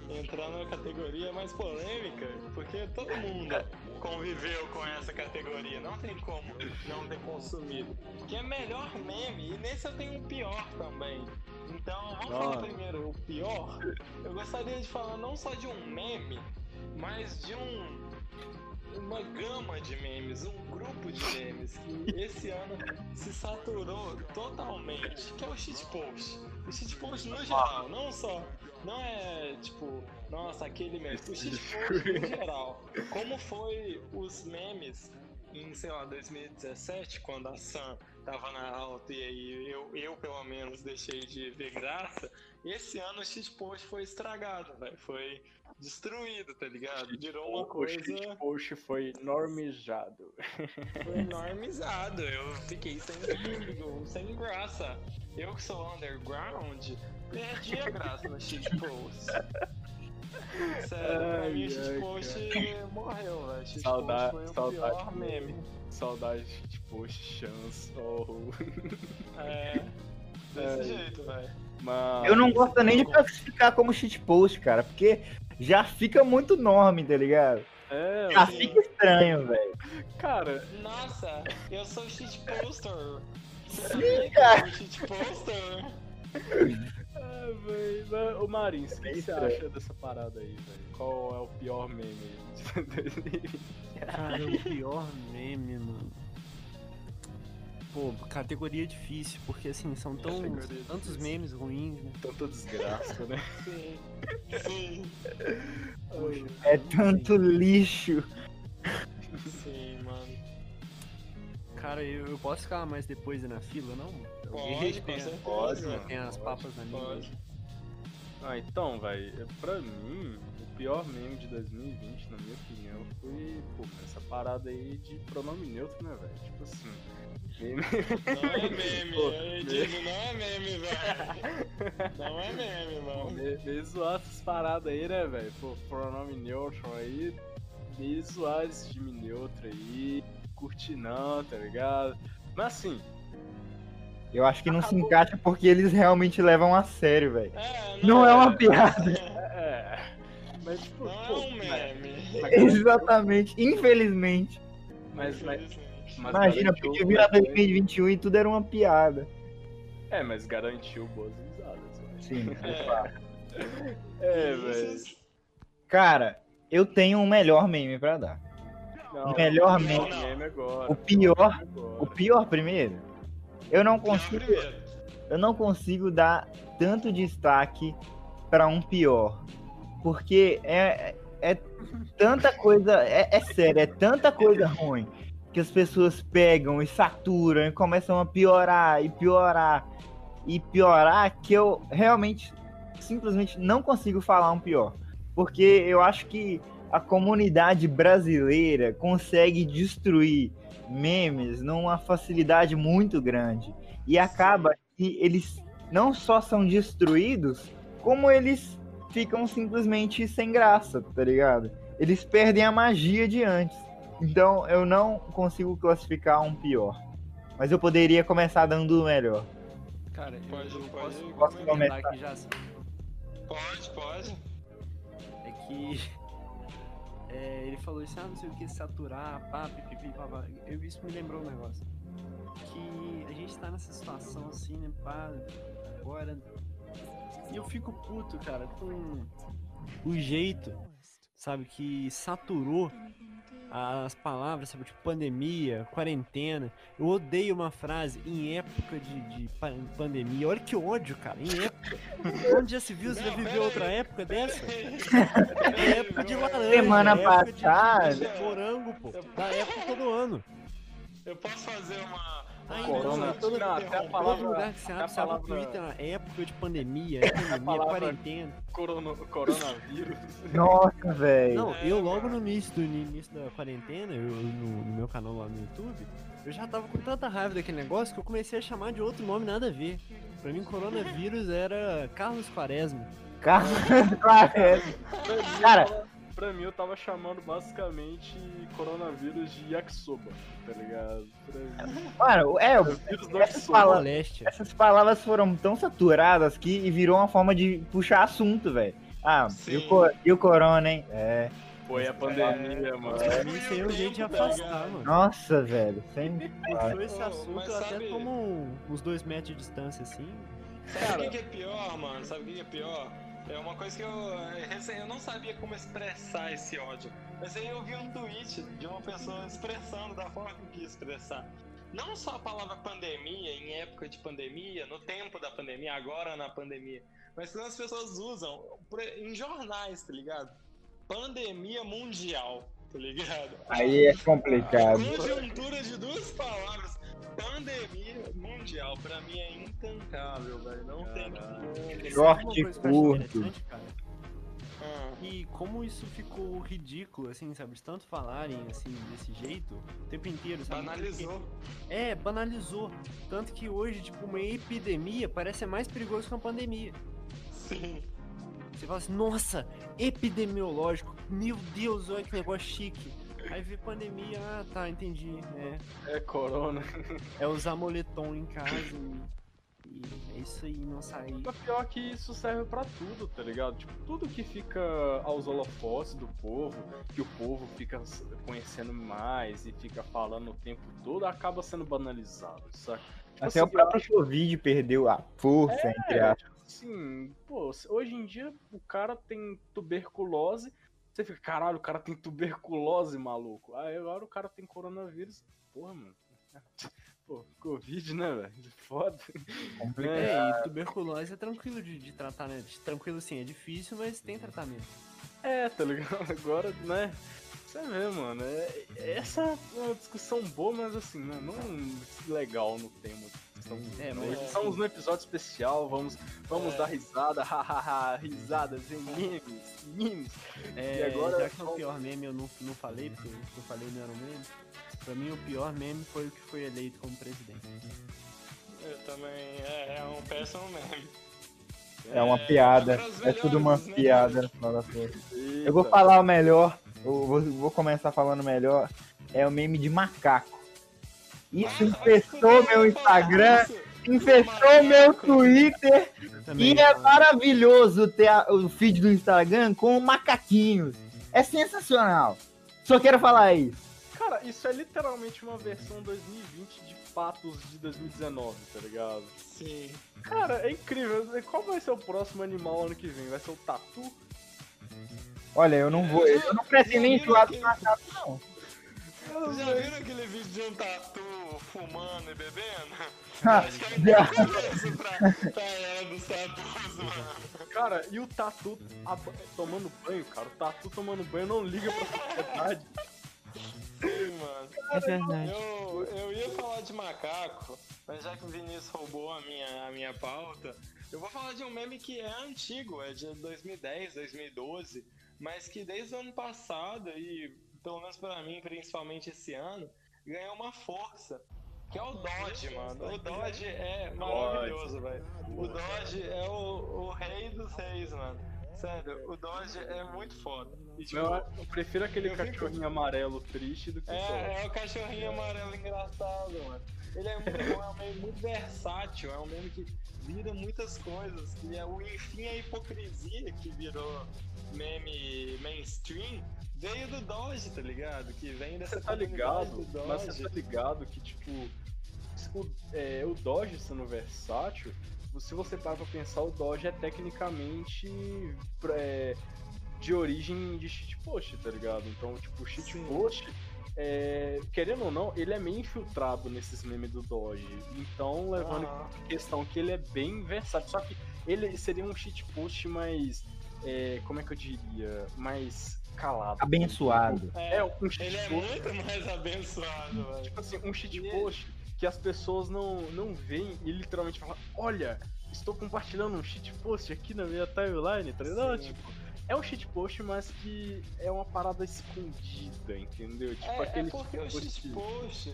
entrar na categoria mais polêmica, porque todo mundo conviveu com essa categoria, não tem como não ter consumido. Que é melhor meme, e nesse eu tenho um pior também. Então, vamos falar primeiro o pior. Eu gostaria de falar não só de um meme, mas de um uma gama de memes, um grupo de memes que esse ano se saturou totalmente, que é o shitpost. O shitpost no geral, não só, não é tipo, nossa, aquele meme, o shitpost no geral. Como foi os memes em, sei lá, 2017, quando a Sam tava na alta e aí eu, eu pelo menos deixei de ver graça, esse ano o shitpost foi estragado, velho. Foi destruído, tá ligado? Virou uma coisa. O shitpost foi normizado. Foi normizado. Eu fiquei sem sem graça. Eu que sou underground, perdi a graça no shitpost. Sério, pra Ai, mim o shitpost morreu, velho. Shitpost foi o saudade. pior meme. Saudade de tipo, chance. Oh. É, desse É. jeito, velho. Mas. Eu não gosto nem de classificar como shitpost, cara, porque já fica muito enorme, tá ligado? É, Já Sim. fica estranho, velho. cara, Nossa, eu sou shitposter. Sim, cara. eu sou shitposter? é, mas, ô Marins, o que, É que você acha dessa parada aí, velho? Qual é o pior meme de 2020? Cara, o pior meme, mano. Pô, categoria difícil, porque assim, são tão, Categoria tantos difícil. memes ruins, né? Tanta desgraça, né? Sim. Sim, Poxa, É tanto lixo. sim, mano. Cara, eu, eu posso ficar mais depois na fila, não? Pode, tem, certeza. pode, tem, mano. tem as papas na língua. Ah, então, velho, pra mim, o pior meme de 2020, na minha opinião, foi, pô, essa parada aí de pronome neutro, né, velho? Tipo assim, meme. Não é meme, Pô, eu digo, não é meme, velho. Não é meme, mano. meio, zoado essas paradas aí, né, velho? Pô, pronome neutro aí, meio zoado esse time neutro aí, curti não, tá ligado? Mas assim, Eu acho que não se encaixa porque eles realmente levam a sério, velho. É, Não é uma piada. é. Mas tipo, Não é pô, um meme. Exatamente. Infelizmente. Mas, mas, mas Imagina, podia virar 2021 e tudo era uma piada. É, mas garantiu boas risadas. Sim. É, Vinícius, velho. Cara, eu tenho um melhor meme pra dar. Não, Melhor não, meme. não, meme agora. O pior- agora. O pior primeiro, eu não é consigo, eu não consigo dar tanto destaque pra um pior, porque é, é tanta coisa, é, é sério, é tanta coisa ruim que as pessoas pegam e saturam e começam a piorar e piorar e piorar que eu realmente simplesmente não consigo falar um pior, porque eu acho que a comunidade brasileira consegue destruir memes numa facilidade muito grande. E acaba que eles não só são destruídos, como eles ficam simplesmente sem graça, tá ligado? Eles perdem a magia de antes. Então eu não consigo classificar um pior. Mas eu poderia começar dando o melhor. Cara, eu, Pode- eu pode- posso, pode posso começar. comentar aqui já. assim, Pode, pode. É que é, ele falou isso, ah, não sei o que, saturar, pá, pipipi, papá. Eu, isso me lembrou um negócio. Que a gente tá nessa situação assim, né, pá, agora. E eu fico puto, cara, com o jeito, sabe, que saturou as palavras, sabe, tipo pandemia, quarentena. Eu odeio uma frase em época de, de pa- pandemia. Olha que ódio, cara, em época. Onde já se viu? Você já viveu outra aí. época dessa? É época de laranja. Semana é época de- passada. De, morango, pô. Da época do ano. Eu posso fazer uma. Ai, Corona- não, até a palavra- lugar que você abre, você abre o Twitter na época de pandemia, é pandemia, palavra- quarentena. Corona, coronavírus. Nossa, velho. Não, É, eu logo no início, do, no início da quarentena, eu, no, no meu canal lá no YouTube, eu já tava com tanta raiva daquele negócio que eu comecei a chamar de outro nome nada a ver. Pra mim, coronavírus era Carlos Quaresma. Carlos Clarence. Cara, Pra mim, eu tava chamando basicamente coronavírus de yakisoba, tá ligado? Pra mim, mano, é, o vírus do Essa yakisoba. fala- Moléstia. essas palavras foram tão saturadas que virou uma forma de puxar assunto, velho. Ah, e o, e o corona, hein? É. Foi a pandemia, mano. Pra mim, isso aí é um jeito de afastar, mano. Nossa, velho. Sem... Puxou esse assunto mas até sabe- como uns dois metros de distância, assim. Sabe o que é pior, mano? Sabe o que é pior? É uma coisa que eu. recém- Eu não sabia como expressar esse ódio. Mas aí eu vi um tweet de uma pessoa expressando da forma que quis expressar. Não só a palavra pandemia, em época de pandemia, no tempo da pandemia, agora na pandemia. Mas que as pessoas usam em jornais, tá ligado? Pandemia mundial, tá ligado? Aí é complicado. Conjuntura de duas palavras. Pandemia mundial, pra mim é intancável, velho. Não tem. Short curto. interessante, cara? Ah, E como isso ficou ridículo, assim, sabe? De tanto falarem, assim, desse jeito, o tempo inteiro, sabe? banalizou. É, banalizou. Tanto que hoje, tipo, uma epidemia parece ser mais perigoso que uma pandemia. Sim. Você fala assim, nossa, epidemiológico, meu Deus, olha que negócio chique. Aí vê pandemia, ah tá, entendi. É, É corona. é usar moletom em casa e, e é isso aí, não sair. O pior é que isso serve pra tudo, tá ligado? Tipo, tudo que fica aos holofotes do povo, que o povo fica conhecendo mais e fica falando o tempo todo, acaba sendo banalizado, sabe? Tipo Até o assim, próprio Covid perdeu a força, entre É, aspas. tipo assim, pô, hoje em dia o cara tem tuberculose, você fica, caralho, o cara tem tuberculose, maluco. Aí agora o cara tem coronavírus. Porra, mano. Pô, Covid, né, velho? Foda. Complicado. É, e tuberculose é tranquilo de, de tratar, né? Tranquilo sim, é difícil, mas tem tratamento. É, tá ligado? Agora, né? Você vê, mano. É, essa é uma discussão boa, mas assim, né, não legal no tema. Estamos, É, mas- estamos no episódio especial, vamos, vamos É. dar risada, hahaha, risadas em memes, memes. É, E agora- já que é o pior meme eu não, não falei, porque o que eu falei não era um meme. Pra mim, o pior meme foi o que foi eleito como presidente. Eu também. É, é um péssimo meme. É uma É, piada. para os É tudo uma né? piada. no final. Eu vou falar o melhor. Eu vou, vou começar falando o melhor. É o meme de macaco. Isso infestou meu Instagram, infestou meu Twitter. E é maravilhoso ter o feed do Instagram com macaquinhos. É sensacional. Só quero falar isso. Cara, isso é literalmente uma versão 2020 de fatos de 2019, tá ligado? Sim. Cara, é incrível. Qual vai ser o próximo animal ano que vem? Vai ser o tatu? Olha, eu não vou. Eu não pretendo nem enjoar do macaco, não. Vocês já viram aquele vídeo de um tatu fumando e bebendo? Ah, Acho que é um pra, pra era dos tatus, mano. Cara, e o Tatu ab- tomando banho, cara? O Tatu tomando banho não liga pra sociedade. Sim, mano. É verdade. Eu, eu ia falar de macaco, mas já que o Vinícius roubou a minha, a minha pauta, eu vou falar de um meme que é antigo, é de 2010, 2012, mas que desde o ano passado, e pelo menos pra mim, principalmente esse ano, ganhou uma força. Que é o Dodge, mano. O Dodge é maravilhoso, velho. O Dodge é o, o rei dos reis, mano. Sério, o Dodge é muito foda. E, tipo, Eu, eu prefiro aquele eu fico- cachorrinho amarelo triste do que o Dodge. é, é o cachorrinho amarelo engraçado, mano. Ele é, muito, é um meme muito versátil, é um meme que vira muitas coisas. E é o enfim a hipocrisia que virou meme mainstream veio do Doge, tá ligado? Que vem dessa Você tá ligado? do Mas você tá ligado que, tipo, o, é, o Dodge sendo versátil, se você parar pra pensar, o Dodge é tecnicamente é, de origem de shitpost, tá ligado? Então, tipo, o shitpost, é, querendo ou não, ele é meio infiltrado nesses memes do Dodge. Então, levando Aham. em questão que ele é bem versátil. Só que ele seria um shitpost mais. é, como é que eu diria? Mais calado. Abençoado. É, É, um ele é muito mais abençoado, velho. Tipo assim, um shitpost que as pessoas não, não veem e literalmente falam, olha, estou compartilhando um shitpost aqui na minha timeline, tá ligado? Sim. Tipo, é um shitpost, mas que é uma parada escondida, entendeu? Tipo É, é aquele porque o shitpost que- shitpost,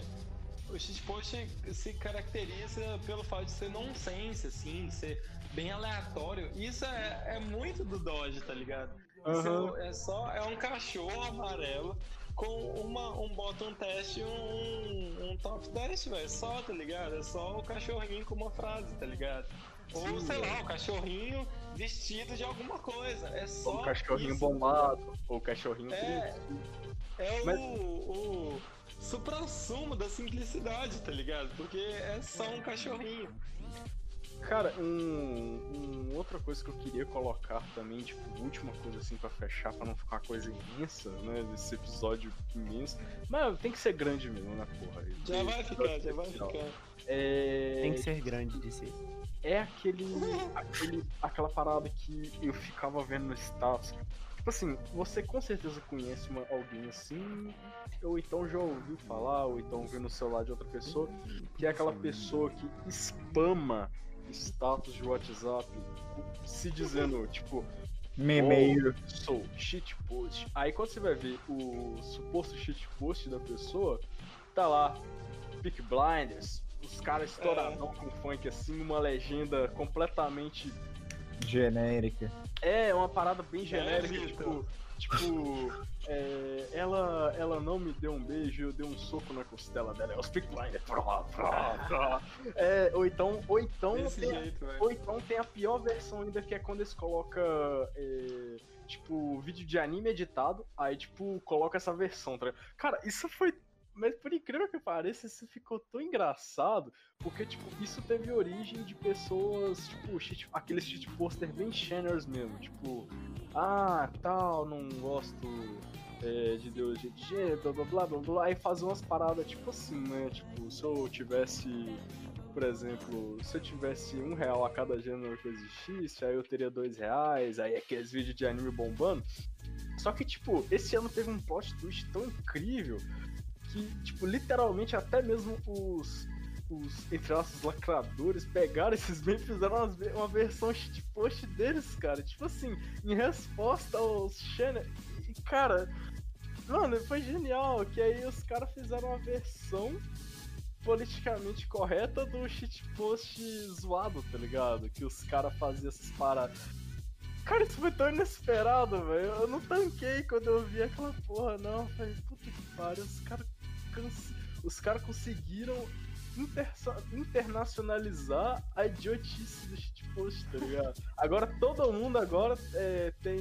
o shitpost se caracteriza pelo fato de ser nonsense, assim, de ser bem aleatório. Isso é, é muito do Dodge, tá ligado? Aham. é só é um cachorro amarelo com uma, um bottom teste e um, um top teste, velho. Só, tá ligado? É só o cachorrinho com uma frase, tá ligado? Ou, sei lá, o cachorrinho vestido de alguma coisa. É só o cachorrinho isso, bombado, ou o cachorrinho É, triste. é Mas- o, o supra-sumo da simplicidade, tá ligado? Porque é só um cachorrinho. Cara, um, um- outra coisa que eu queria colocar também, tipo, última coisa assim pra fechar, pra não ficar uma coisa imensa, né? Desse episódio imenso. Mas tem que ser grande mesmo, né, porra? Já Esse vai ficar, já vai ficar. É... Tem que ser grande de ser. é aquele, aquele aquela parada que eu ficava vendo no status. Tipo assim, você com certeza conhece uma, alguém assim, ou então já ouviu falar, ou então viu no celular de outra pessoa, que é aquela pessoa que spama status de WhatsApp se dizendo, tipo, Memeiro. "Oh, sou shitpost. Aí quando você vai ver o suposto shitpost da pessoa, tá lá, Peak Blinders, os caras estouradão com funk assim, uma legenda completamente Genérica. É, uma parada bem genérica, É, tipo. Tipo, é, ela, ela não me deu um beijo, eu dei um soco na costela dela. É os Pickline. É, ou então, ou então, Desse tem, jeito, velho. ou então tem a pior versão ainda, que é quando eles colocam, é, tipo, vídeo de anime editado, aí, tipo, coloca essa versão, tá? Cara, isso foi. Mas por incrível que pareça, isso ficou tão engraçado, porque, tipo, isso teve origem de pessoas, tipo, shit, aqueles shit poster bem channers mesmo, tipo, ah, tal, não gosto é, de ideologia de gênero, blá blá blá blá blá, aí fazer umas paradas tipo assim, né? Tipo, se eu tivesse, por exemplo, se eu tivesse um real a cada gênero que existisse, aí eu teria dois reais, aí aqueles vídeos de anime bombando. Só que, tipo, esse ano teve um plot twist tão incrível que, tipo, literalmente até mesmo os. Os, entre aspas, lacradores pegaram esses memes e fizeram umas ve- uma versão shitpost deles, cara. Tipo assim, em resposta aos channel. E, cara, mano, foi genial. Que aí os caras fizeram uma versão politicamente correta do shitpost zoado, tá ligado? Que os caras faziam essas paradas. Cara, isso foi tão inesperado, velho. Eu não tanquei quando eu vi aquela porra, não. Falei, puta que pariu, os caras os cara conseguiram intersa- internacionalizar a idiotice do shitpost, tá ligado? Agora todo mundo agora é, tem,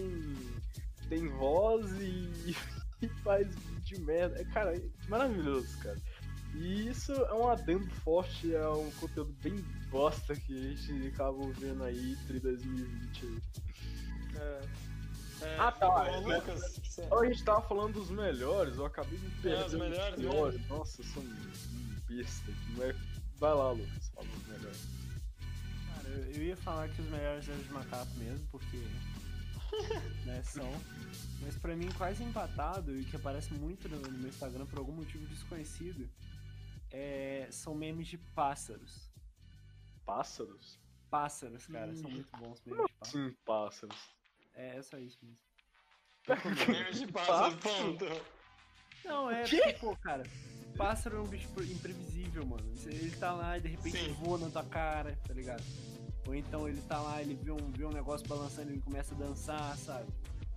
tem voz e, e faz vídeo merda. É, cara, é maravilhoso, cara. E isso é um adendo forte, é um conteúdo bem bosta que a gente acabou vendo aí entre 2020 aí. É, Ah, tá, Ô, é, Lucas, você- Então a gente tava falando dos melhores, eu acabei de perder É, os melhores, piores. Nossa, eu sou um um besta aqui. Mas vai lá, Lucas, fala os melhores. Cara, eu, eu ia falar que os melhores eram de macaco mesmo, porque. né, são. Mas pra mim, quase empatado e que aparece muito no, no meu Instagram por algum motivo desconhecido, é, são memes de pássaros. Pássaros? Pássaros, cara, são muito bons memes de pássaros. Sim, pássaros. É, é só isso mesmo. Meme de pássaro, ponto. Não, é quê? porque, pô, cara, pássaro é um bicho imprevisível, mano. Ele tá lá e de repente Sim. voa na tua cara, tá ligado? Ou então ele tá lá, ele vê um, vê um negócio balançando e ele começa a dançar, sabe?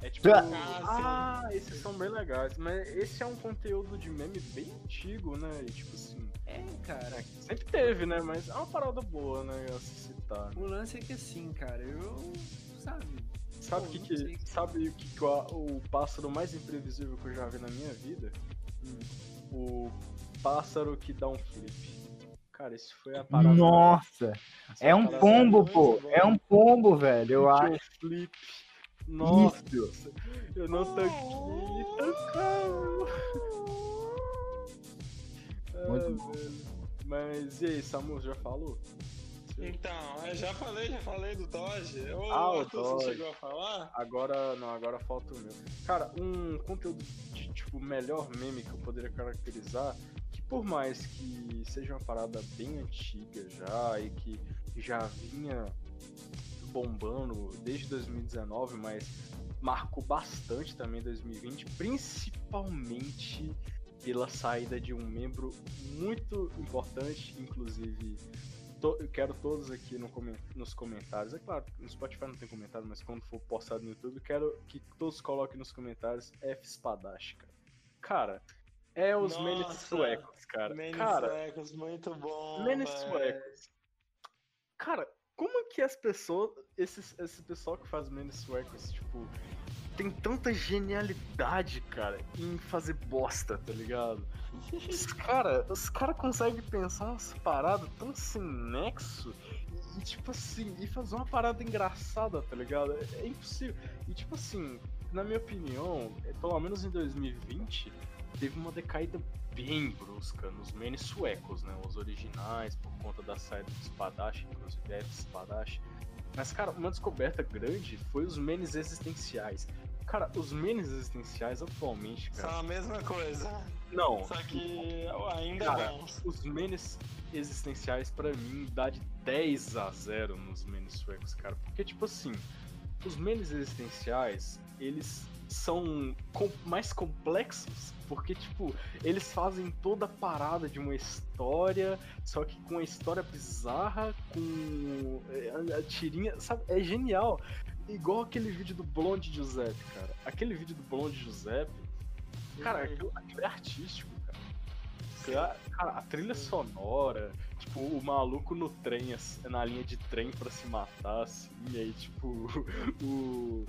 É tipo. Ah, Ah, esses são bem legais. Mas esse é um conteúdo de meme bem antigo, né? E, tipo assim. É, cara. Sempre teve, né? Mas é uma parada boa, né? Se citar. né? O lance é que assim, cara, eu. Sabe? Sabe o Pô, que, que, sabe o que, que o, o pássaro mais imprevisível que eu já vi na minha vida? Hum. O pássaro que dá um flip. Cara, isso foi a parada. Nossa, é um pombo, pô. bom. É um pombo, velho, eu acho. Um flip. Nossa, Isso. eu não tanquei. Tancou. Muito Ah, velho. Mas e aí, Samu, já falou? Então, eu já falei, já falei do Dodge. Ô, Ah, o Arthur, Dodge. você chegou a falar? Agora, não, agora falta o meu. Cara, um conteúdo de, tipo, melhor meme que eu poderia caracterizar, que por mais que seja uma parada bem antiga já e que já vinha bombando desde 2019, mas marcou bastante também 2020, principalmente pela saída de um membro muito importante, inclusive to- eu quero todos aqui no comen- nos comentários. É claro, no Spotify não tem comentário, mas quando for postado no YouTube, quero que todos coloquem nos comentários F Spadash, cara. Cara, é os Nossa, memes suecos, cara. Menes cara, suecos, muito bom. velho. suecos. Cara, como que as pessoas, esses, esse pessoal que faz memes suecos, tipo, tem tanta genialidade, cara, em fazer bosta, tá ligado? Os cara, os cara conseguem pensar umas paradas tão sem nexo e, tipo assim, e fazer uma parada engraçada, tá ligado? É, é impossível. E, tipo assim, na minha opinião, é, pelo menos em 2020, teve uma decaída bem brusca nos memes suecos, né? Os originais, por conta da saída do Spadash, inclusive F Spadash. Mas, cara, uma descoberta grande foi os memes existenciais. Cara, os memes existenciais atualmente, cara. São a mesma coisa. Não, Só que ainda Cara, bons. os memes existenciais, pra mim, dá de 10 a 0 nos memes suecos, cara. Porque, tipo assim, os memes existenciais, eles são com, mais complexos, porque, tipo, eles fazem toda a parada de uma história, só que com uma história bizarra, com a, a tirinha, sabe? É genial. Igual aquele vídeo do Blonde Giuseppe, cara. Aquele vídeo do Blonde Giuseppe, cara, aquilo, aquilo é artístico, cara. cara. A trilha sonora, tipo, o maluco no trem, na linha de trem para se matar, assim, e aí, tipo, o,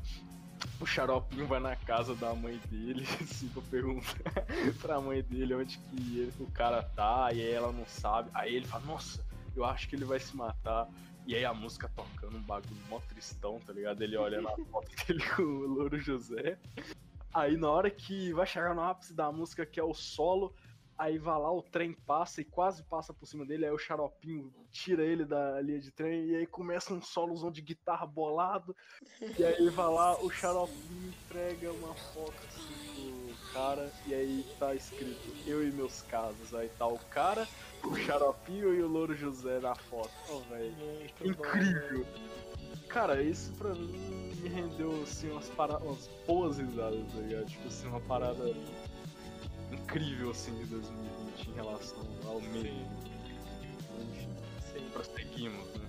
o xaropinho vai na casa da mãe dele, assim, pra perguntar pra mãe dele onde que ele, o cara tá, e aí ela não sabe. Aí ele fala, nossa, eu acho que ele vai se matar. E aí a música tocando um bagulho mó tristão, tá ligado? Ele olha na foto dele com o Louro José. Aí na hora que vai chegar no ápice da música, que é o solo, aí vai lá, o trem passa e quase passa por cima dele, aí o xaropinho tira ele da linha de trem, e aí começa um solozão de guitarra bolado, e aí vai lá, o xaropinho entrega uma foto assim cara, e aí tá escrito, eu e meus casos, aí tá o cara, o xaropinho e o louro José na foto. Oh, velho, incrível! Cara, isso pra mim me rendeu, assim, umas, para... umas boas risadas, tá ligado? Tipo assim, uma parada incrível assim de 2020 em relação ao meio. Enfim, Sim. prosseguimos, né?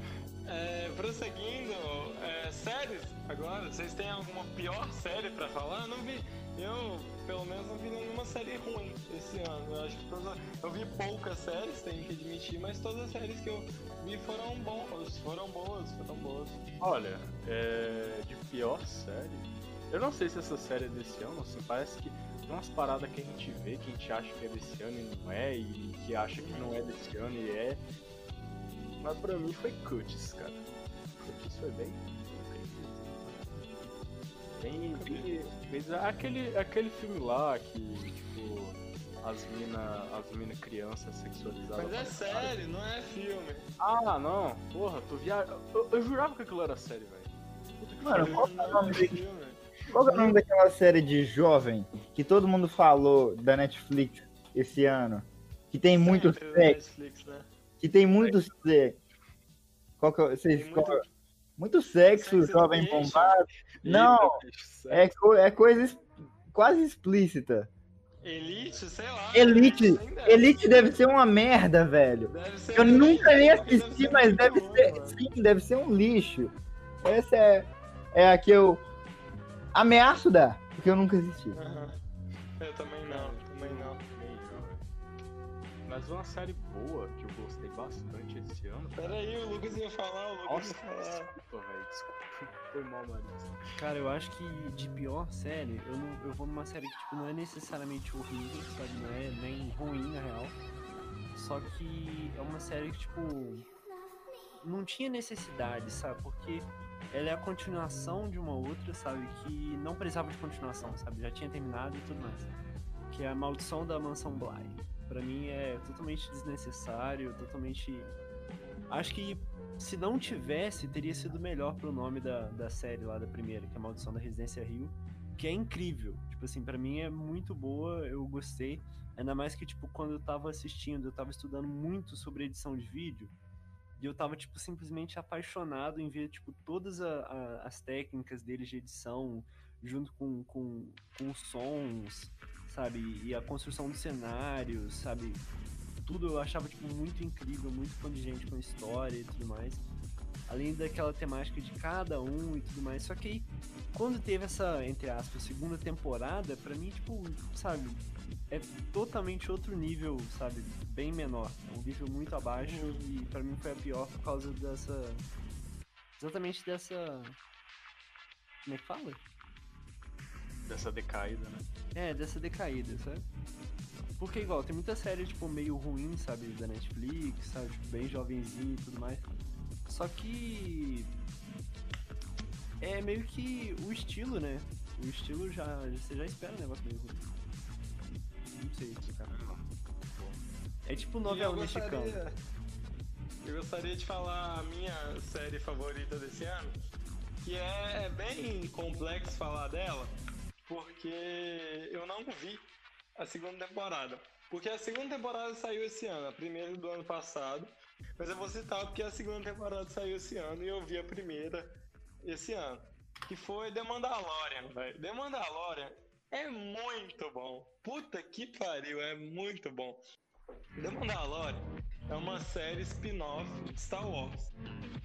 É, prosseguindo, é, séries agora, vocês têm alguma pior série pra falar? Eu não vi, eu pelo menos não vi nenhuma série ruim esse ano. Eu acho que todas, eu vi poucas séries, tenho que admitir, mas todas as séries que eu vi foram boas, foram boas, foram boas. Olha, é, de pior série, eu não sei se essa série é desse ano, assim, parece que tem umas paradas que a gente vê, que a gente acha que é desse ano e não é, e que acha que não é desse ano e é. Mas pra mim foi Cuts, cara. Cuts foi bem. Bem, bem aquele, aquele filme lá que, tipo, as mina, as mina crianças sexualizadas. Mas é série, não é filme. Ah, não. Porra, tu via. Eu, eu jurava que aquilo era série, velho. Mano, qual é o nome dele? Qual é o nome daquela série de jovem que todo mundo falou da Netflix esse ano? Que tem muito sexo. Netflix, né? Que tem muito sexo. Qual que é, vocês, muito... Qual, muito sexo, Sex jovem bombado. Não, é, co é coisa quase explícita. Elite, sei lá. Elite, deve Elite ser. deve ser uma merda, velho. Eu nunca nem assisti, mas deve ser, sim, deve ser um lixo. Essa é, é a que eu Ameaço dar, porque eu nunca assisti. Uhum. Eu também não, também não. Mas uma série boa que eu gostei bastante esse ano. Pera aí, o Lucas ia falar, o Lucas Nossa, ia falar. Desculpa, velho, desculpa. Foi mal, Marisa. Cara, eu acho que de pior série, eu, não, eu vou numa série que tipo, não é necessariamente horrível, sabe? Não é nem ruim, na real. Só que é uma série que, tipo, não tinha necessidade, sabe? Porque ela é a continuação de uma outra, sabe? Que não precisava de continuação, sabe? Já tinha terminado e tudo mais. Que é a Maldição da Mansão Bly. Pra mim é totalmente desnecessário, totalmente. Acho que se não tivesse, teria sido melhor pro nome da, da série lá da primeira, que é Maldição da Residência Rio. Que é incrível. Tipo assim, para mim é muito boa, eu gostei. Ainda mais que, tipo, quando eu tava assistindo, eu tava estudando muito sobre edição de vídeo. E eu tava, tipo, simplesmente apaixonado em ver, tipo, todas a, a, as técnicas deles de edição, junto com, com, com sons, sabe? E a construção dos cenários, sabe? Tudo eu achava, tipo, muito incrível, muito condigente com a história e tudo mais. Além daquela temática de cada um e tudo mais. Só que aí, quando teve essa, entre aspas, segunda temporada, pra mim, tipo, sabe? é totalmente outro nível, sabe? Bem menor. É um nível muito abaixo uhum. e para mim foi a pior por causa dessa. Exatamente dessa. Como é que fala? Dessa decaída, né? É, dessa decaída, sabe? Porque igual, tem muita série, tipo, meio ruim, sabe, da Netflix, sabe, tipo, bem jovenzinho e tudo mais. Só que. É meio que o estilo, né? O estilo já. Você já espera um negócio meio ruim. Não sei explicar. É tipo novela mexicana. Eu gostaria de falar a minha série favorita desse ano, que é, é bem complexo falar dela, porque eu não vi a segunda temporada. Porque a segunda temporada saiu esse ano, a primeira do ano passado. Mas eu vou citar porque a segunda temporada saiu esse ano e eu vi a primeira esse ano. que foi The Mandalorian, velho. The Mandalorian é muito bom. Puta que pariu, é muito bom. The Mandalorian é uma série spin-off de Star Wars.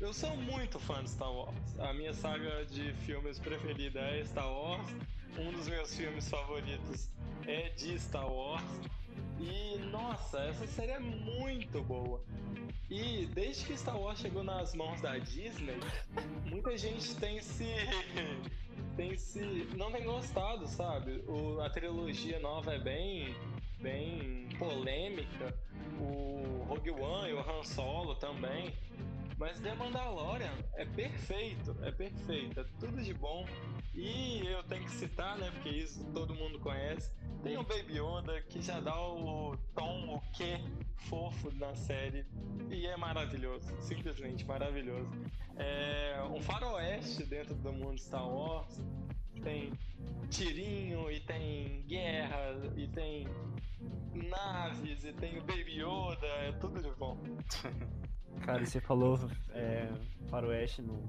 Eu sou muito fã de Star Wars. A minha saga de filmes preferida é Star Wars. Um dos meus filmes favoritos é de Star Wars. E nossa, essa série é muito boa. E desde que Star Wars chegou nas mãos da Disney, muita gente tem se tem se não tem gostado, sabe? O, a trilogia nova é bem bem polêmica. O Rogue One e o Han Solo também. Mas The Mandalorian é perfeito, é perfeito, é tudo de bom. E eu tenho que citar, né, porque isso todo mundo conhece, tem o Baby Yoda que já dá o tom, o que fofo na série e é maravilhoso, simplesmente maravilhoso. É um faroeste dentro do mundo Star Wars, tem tirinho e tem guerra e tem naves e tem o Baby Yoda, é tudo de bom. Cara, você falou é, faroeste no,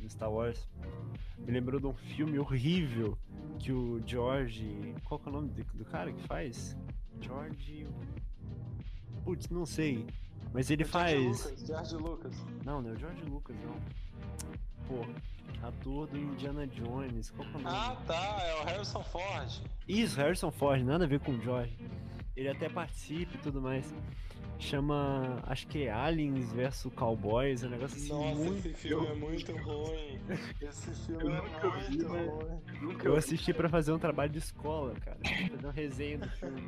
no Star Wars. Me lembrou de um filme horrível que o George. Qual que é o nome do, do cara que faz? George. Putz, não sei. Mas ele faz. Lucas, George Lucas. Não, não é o George Lucas, não. Pô, ator do Indiana Jones. Qual que é o nome? Ah, tá, é o Harrison Ford. Isso, Harrison Ford, nada a ver com o George. Ele até participa e tudo mais. Chama. Acho que é Aliens vs Cowboys, é um negócio assim. Nossa, muito... esse filme é muito ruim. Esse filme Eu é nunca vi, muito né? ruim. Nunca Eu assisti pra fazer um trabalho de escola, cara. Fazer uma resenha do filme.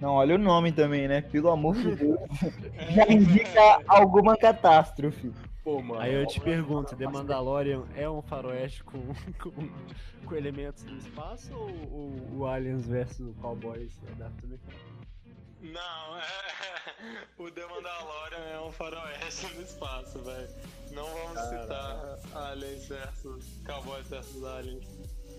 Não, olha o nome também, né? Pelo amor de Deus. É, Já indica alguma catástrofe. Pô, mano. Aí eu te pergunto, The Mandalorian é um faroeste com, com, com elementos do espaço ou, ou o Aliens vs Cowboys é da tudo aqui? Não, é... o The Mandalorian é um faroeste no espaço, velho. Não vamos citar Aliens versus Cowboys versus Aliens,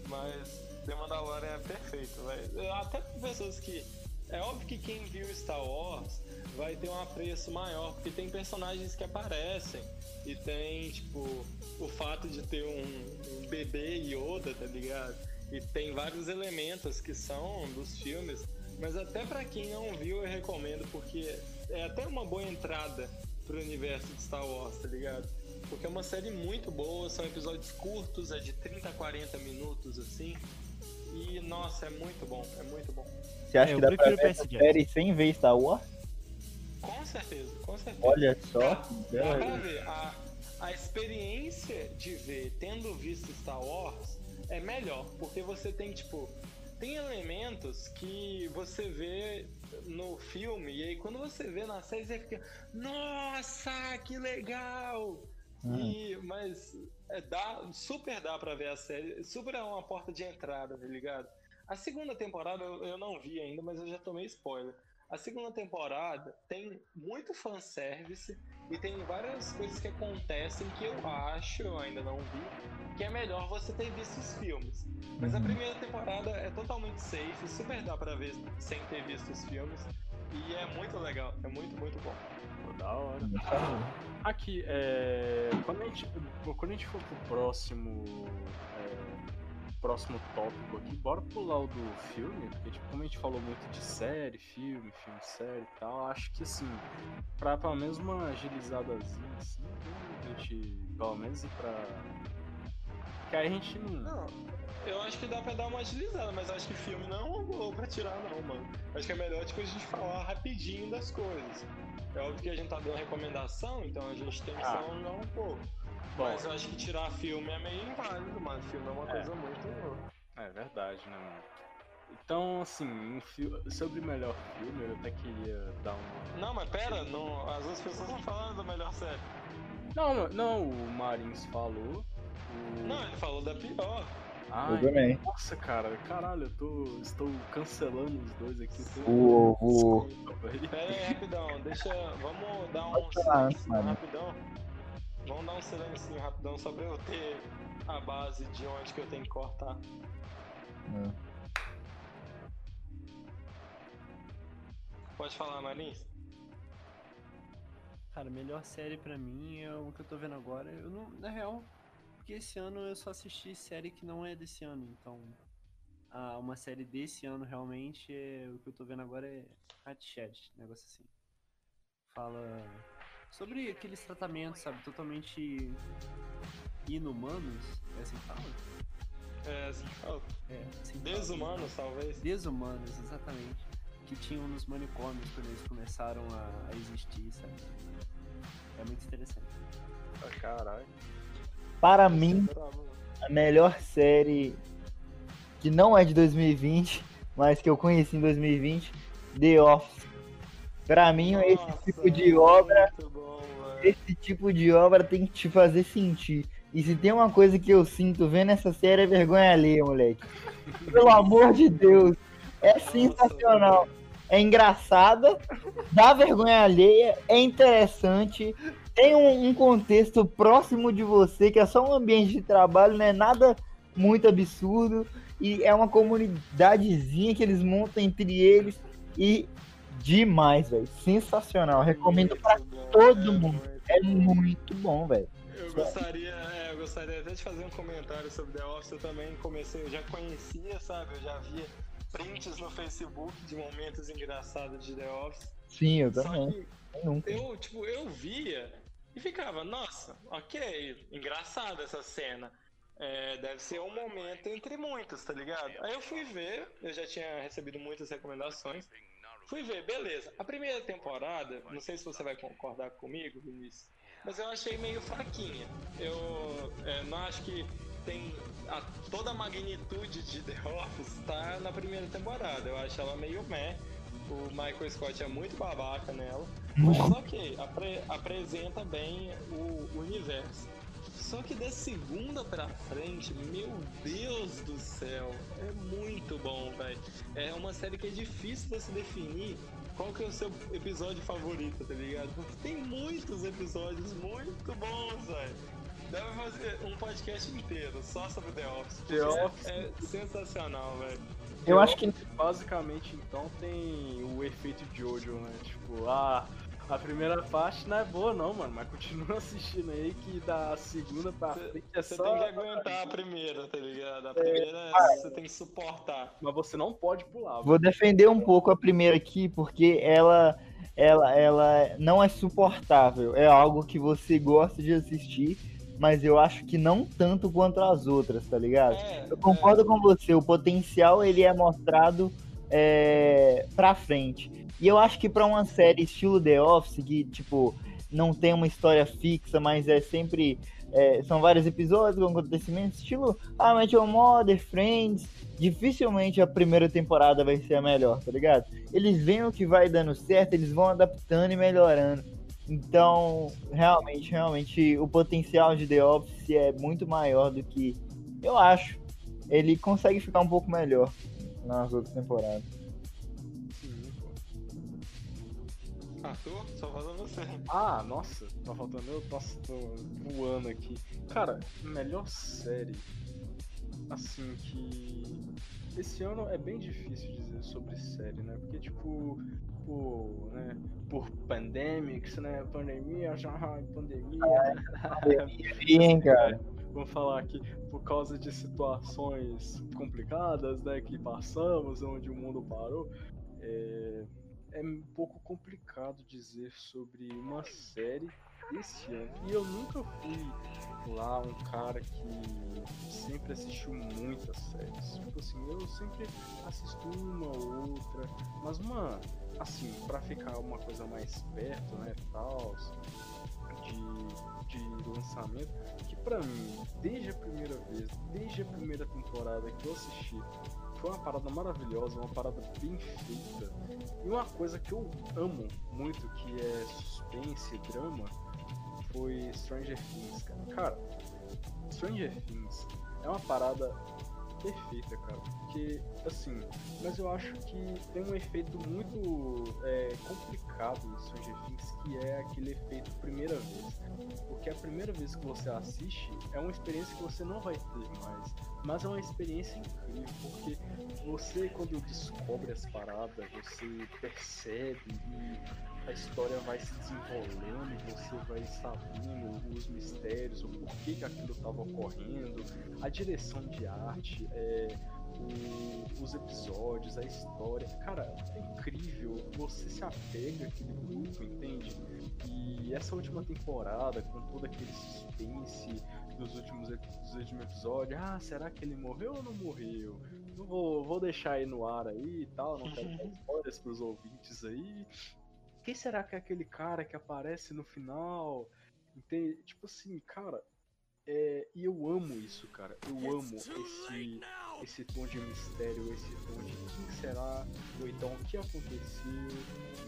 mas The Mandalorian é perfeito, velho. Até pessoas que. É óbvio que quem viu Star Wars vai ter um apreço maior, porque tem personagens que aparecem e tem, tipo, o fato de ter um, um bebê Yoda, tá ligado? E tem vários elementos que são dos filmes mas até pra quem não viu, eu recomendo, porque é até uma boa entrada pro universo de Star Wars, tá ligado? Porque é uma série muito boa, são episódios curtos, é de 30 a 40 minutos, assim. E, nossa, é muito bom, é muito bom. Você acha É, eu que dá pra ver essa série sem ver Star Wars? Com certeza, com certeza. Olha só. Que dá pra ver, a, a experiência de ver tendo visto Star Wars é melhor, porque você tem, tipo, tem elementos que você vê no filme, e aí quando você vê na série, você fica, nossa, que legal! E, mas é, dá, super dá pra ver a série, super é uma porta de entrada, tá ligado? A segunda temporada eu, eu não vi ainda, mas eu já tomei spoiler. A segunda temporada tem muito fanservice e tem várias coisas que acontecem que eu acho, eu ainda não vi, que é melhor você ter visto os filmes. Mas a primeira temporada é totalmente safe, super dá pra ver sem ter visto os filmes. E é muito legal, é muito, muito bom. Da hora. Aqui, é, quando, a gente, quando a gente for pro próximo. Próximo tópico aqui, bora pular o do filme, porque tipo, como a gente falou muito de série, filme, filme, série e tal, acho que assim, pra pelo menos uma agilizadazinha assim, né, a gente pelo menos ir pra. Aí a gente não. Não, eu acho que dá pra dar uma agilizada, mas acho que filme não é uma boa pra tirar, não, mano. Acho que é melhor tipo, a gente falar rapidinho das coisas. É óbvio que a gente tá dando recomendação, então a gente tem que Ah. se alongar um pouco. Bom, Mas eu acho que tirar filme é meio inválido, mano. Filme é uma É. coisa muito. É verdade, né, mano? Então, assim, um fi- sobre o melhor filme, eu até queria dar uma. Não, mas pera, não, as duas pessoas estão falando da melhor série. Não, não, o Marins falou. Não, ele falou da pior. Ai, Eu também. Nossa, cara, caralho, eu tô. Estou cancelando os dois aqui. Desculpa aí. Pera aí, rapidão, deixa. Vamos dar um silêncio rapidão. Vamos dar um silêncio rapidão só pra eu ter a base de onde que eu tenho que cortar. Pode falar, Marins? Cara, a melhor série pra mim é o que eu tô vendo agora. Eu não, na real, porque esse ano eu só assisti série que não é desse ano, então. Ah, uma série desse ano realmente é o que eu tô vendo agora é Hatchet, negócio assim. Fala sobre aqueles tratamentos, sabe, totalmente inumanos, é assim que fala? É, assim que fala. É, assim que fala. Desumanos, talvez. Desumanos, exatamente. Que tinham nos manicômios quando eles começaram a, a existir, sabe? É muito interessante. Ah, caralho. Para mim, a melhor série que não é de 2020, mas que eu conheci em 2020, The Office. Pra mim, esse Nossa, tipo de obra, bom, esse tipo de obra tem que te fazer sentir. E se tem uma coisa que eu sinto vendo essa série é vergonha alheia, moleque. Pelo amor de Deus, é sensacional. É engraçada, dá vergonha alheia, é interessante, tem um, um contexto próximo de você, que é só um ambiente de trabalho, não é nada muito absurdo. E é uma comunidadezinha que eles montam entre eles. E demais, velho. Sensacional. Recomendo bom, todo mundo. É muito bom, velho. Eu gostaria, é, eu gostaria até de fazer um comentário sobre The Office. Eu também comecei, eu já conhecia, sabe? Eu já via prints no Facebook de momentos engraçados de The Office. Sim, eu também. eu, tipo, eu via e ficava, nossa, ok, engraçada essa cena. É, deve ser um momento entre muitos, tá ligado? Aí eu fui ver, eu já tinha recebido muitas recomendações. Fui ver, beleza. A primeira temporada, não sei se você vai concordar comigo, Vinícius, mas eu achei meio fraquinha. Eu é, não acho que tem a- toda a magnitude de The Office tá na primeira temporada. Eu acho ela meio meh. O Michael Scott é muito babaca nela. Mas ok, apre- apresenta bem o universo. Só que da segunda pra frente, meu Deus do céu, é muito bom, velho. É uma série que é difícil você definir qual que é o seu episódio favorito, tá ligado? Porque tem muitos episódios muito bons, velho. Deve fazer um podcast inteiro só sobre The Office. The Office. É sensacional, velho. Eu acho que Basicamente, então, tem o efeito Jojo, né? Tipo, ah, a primeira parte não é boa não, mano, mas continua assistindo aí que da segunda pra frente é Você só... tem que aguentar a primeira, tá ligado? A primeira você tem que suportar. Mas você não pode pular. Vou defender um pouco a primeira aqui, porque ela, ela, ela não é suportável. É algo que você gosta de assistir, mas eu acho que não tanto quanto as outras, tá ligado? É, Eu concordo com você, o potencial ele é mostrado é, pra frente. E eu acho que pra uma série estilo The Office, que, tipo, não tem uma história fixa, mas é sempre. é, são vários episódios com acontecimentos, estilo Ah, Met Your Mother, Friends. Dificilmente a primeira temporada vai ser a melhor, tá ligado? Eles veem o que vai dando certo, eles vão adaptando e melhorando. Então, realmente, realmente, o potencial de The Office é muito maior do que eu acho. Ele consegue ficar um pouco melhor nas outras temporadas. Sim, pô. Arthur, só falta você. Ah, nossa, tá faltando eu, nossa, tô voando aqui. Cara, melhor série, assim, que esse ano é bem difícil dizer sobre série, né? Porque, tipo, por, né, por pandemics, né? Pandemia, já, pandemia. E, hein, cara? Vamos falar aqui, por causa de situações complicadas, né, que passamos, onde o mundo parou, é, é um pouco complicado dizer sobre uma série esse ano. E eu nunca fui lá um cara que sempre assistiu muitas séries. Tipo assim, eu sempre assisto uma ou outra, mas uma, assim, pra ficar uma coisa mais perto, né, tal, de, de lançamento, que pra mim, desde a primeira vez, desde a primeira temporada que eu assisti, foi uma parada maravilhosa, uma parada bem feita. E uma coisa que eu amo muito, que é suspense e drama, foi Stranger Things, cara. Cara, Stranger Things é uma parada perfeita, cara. Porque, assim, mas eu acho que tem um efeito muito é, complicado em Stranger Things, que é aquele efeito primeira vez. Porque a primeira vez que você assiste é uma experiência que você não vai ter mais. Mas é uma experiência incrível, porque você quando descobre as paradas, você percebe e a história vai se desenrolando, você vai sabendo os mistérios, o porquê que aquilo estava ocorrendo, a direção de arte, é, o, os episódios, a história. Cara, é incrível. Você se apega àquele grupo, entende? E essa última temporada, com todo aquele suspense dos últimos, dos últimos episódios, ah, será que ele morreu ou não morreu? Não vou, vou deixar aí no ar aí e tal, não quero dar spoilers pros ouvintes aí. Quem será que é aquele cara que aparece no final? Entende? Tipo assim, cara, é, e eu amo isso, cara. Eu amo esse, esse tom de mistério, esse tom de quem será, ou então o que aconteceu,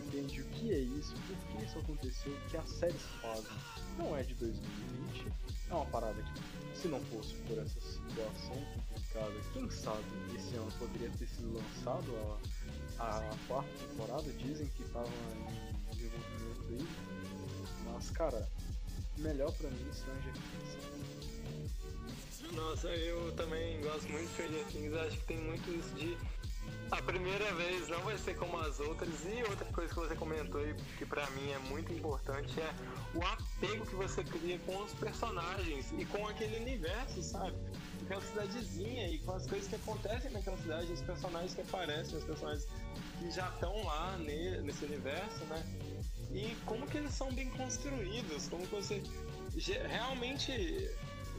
entende? O que é isso, por que isso aconteceu, o que as séries fazem. Não é de 2020, é uma parada que, se não fosse por essa situação complicada, quem sabe esse ano poderia ter sido lançado a, a quarta temporada. Dizem que estava em desenvolvimento aí, mas, cara, melhor pra mim Stranger Things. Nossa, eu também gosto muito de Stranger Things. Acho que tem muito isso de. A primeira vez não vai ser como as outras. E outra coisa que você comentou aí, que pra mim é muito importante, é o apego que você cria com os personagens e com aquele universo, sabe? Aquela cidadezinha e com as coisas que acontecem naquela cidade, os personagens que aparecem, os personagens que já estão lá nesse universo, né? E como que eles são bem construídos, como que você realmente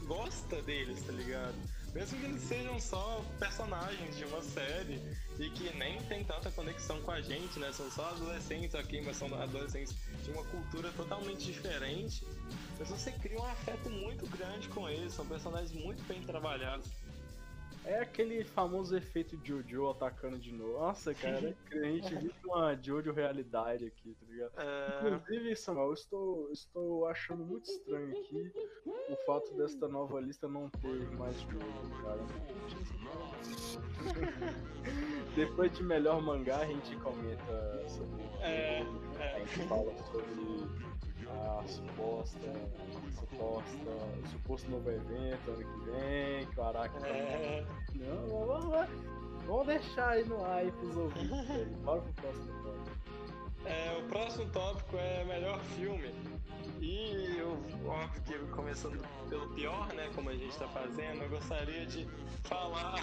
gosta deles, tá ligado? Mesmo que eles sejam só personagens de uma série e que nem tem tanta conexão com a gente, né? São só adolescentes aqui, mas são adolescentes de uma cultura totalmente diferente. Mas você cria um afeto muito grande com eles, são personagens muito bem trabalhados. É aquele famoso efeito Jojo atacando de novo. Nossa, cara, a gente vive uma Jojo realidade aqui, tá ligado? É... Inclusive, Samuel, eu estou, estou achando muito estranho aqui o fato desta nova lista não ter mais Jojo, cara. Depois de melhor mangá, a gente comenta sobre. É, é. A gente fala sobre a suposta, suposta, o suposto novo evento ano que vem, que o Araki é. Não, vamos, vamos, vamos deixar aí no ar aí pros ouvintes aí. Bora pro próximo tópico. É, o próximo tópico é melhor filme. E eu, óbvio que começando pelo pior, né? Como a gente tá fazendo, eu gostaria de falar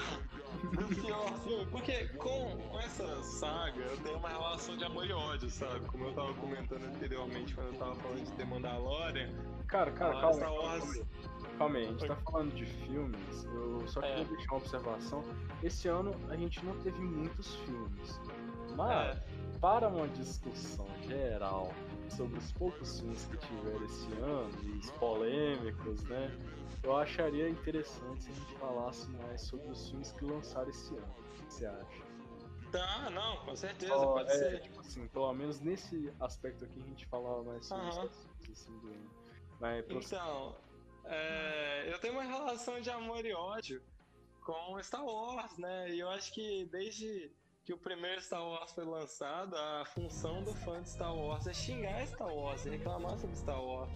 Porque com essa saga eu tenho uma relação de amor e ódio, sabe? Como eu tava comentando anteriormente quando eu tava falando de The Mandalorian. Cara, cara, calma. Star Wars... Calma aí, a gente tá falando de filmes, eu só queria é. deixar uma observação. Esse ano a gente não teve muitos filmes. Mas, é. para uma discussão geral sobre os poucos filmes que tiveram esse ano, e os polêmicos, né? Eu acharia interessante se a gente falasse mais sobre os filmes que lançaram esse ano. O que você acha? Tá, não, com certeza, pode é, ser. Tipo assim, pelo menos nesse aspecto aqui a gente falava mais sobre uhum. os assim, do ano. Mas, então, é, eu tenho uma relação de amor e ódio com Star Wars, né? E eu acho que desde que o primeiro Star Wars foi lançado, a função do fã de Star Wars é xingar Star Wars, é reclamar sobre Star Wars.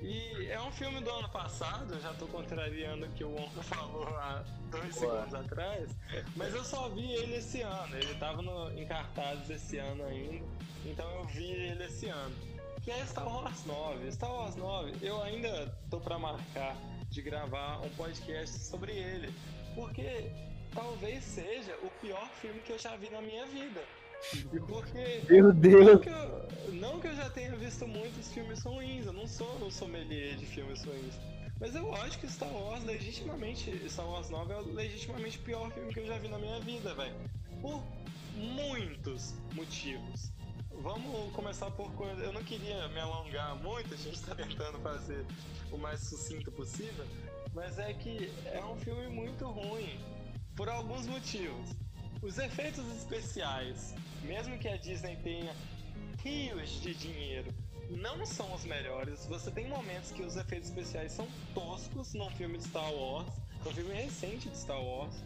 E é um filme do ano passado, já tô contrariando o que o Onco falou há dois Ué. segundos atrás, mas eu só vi ele esse ano, ele tava no, em cartazes esse ano ainda, então eu vi ele esse ano. Que é Star Wars 9. Star Wars 9, eu ainda tô para marcar de gravar um podcast sobre ele, porque talvez seja o pior filme que eu já vi na minha vida. Porque. Meu Deus! Não que, eu, não que eu já tenha visto muitos filmes ruins, eu não sou um sommelier de filmes ruins. Mas eu acho que Star Wars, legitimamente, Star Wars 9 é o legitimamente pior filme que eu já vi na minha vida, velho. Por muitos motivos. Vamos começar por coisa. Eu não queria me alongar muito, a gente está tentando fazer o mais sucinto possível, mas é que é um filme muito ruim por alguns motivos. Os efeitos especiais, mesmo que a Disney tenha rios de dinheiro, não são os melhores. Você tem momentos que os efeitos especiais são toscos num filme de Star Wars, um filme recente de Star Wars.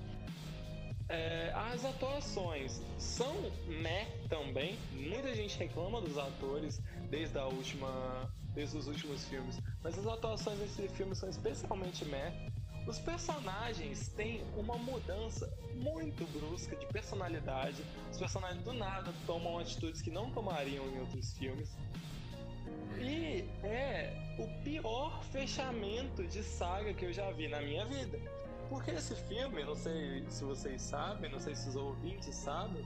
É, as atuações são meh também. Muita gente reclama dos atores desde a última, desde os últimos filmes, mas as atuações desse filme são especialmente meh. Os personagens têm uma mudança muito brusca de personalidade. Os personagens do nada tomam atitudes que não tomariam em outros filmes. E é o pior fechamento de saga que eu já vi na minha vida. Porque esse filme, não sei se vocês sabem, não sei se os ouvintes sabem,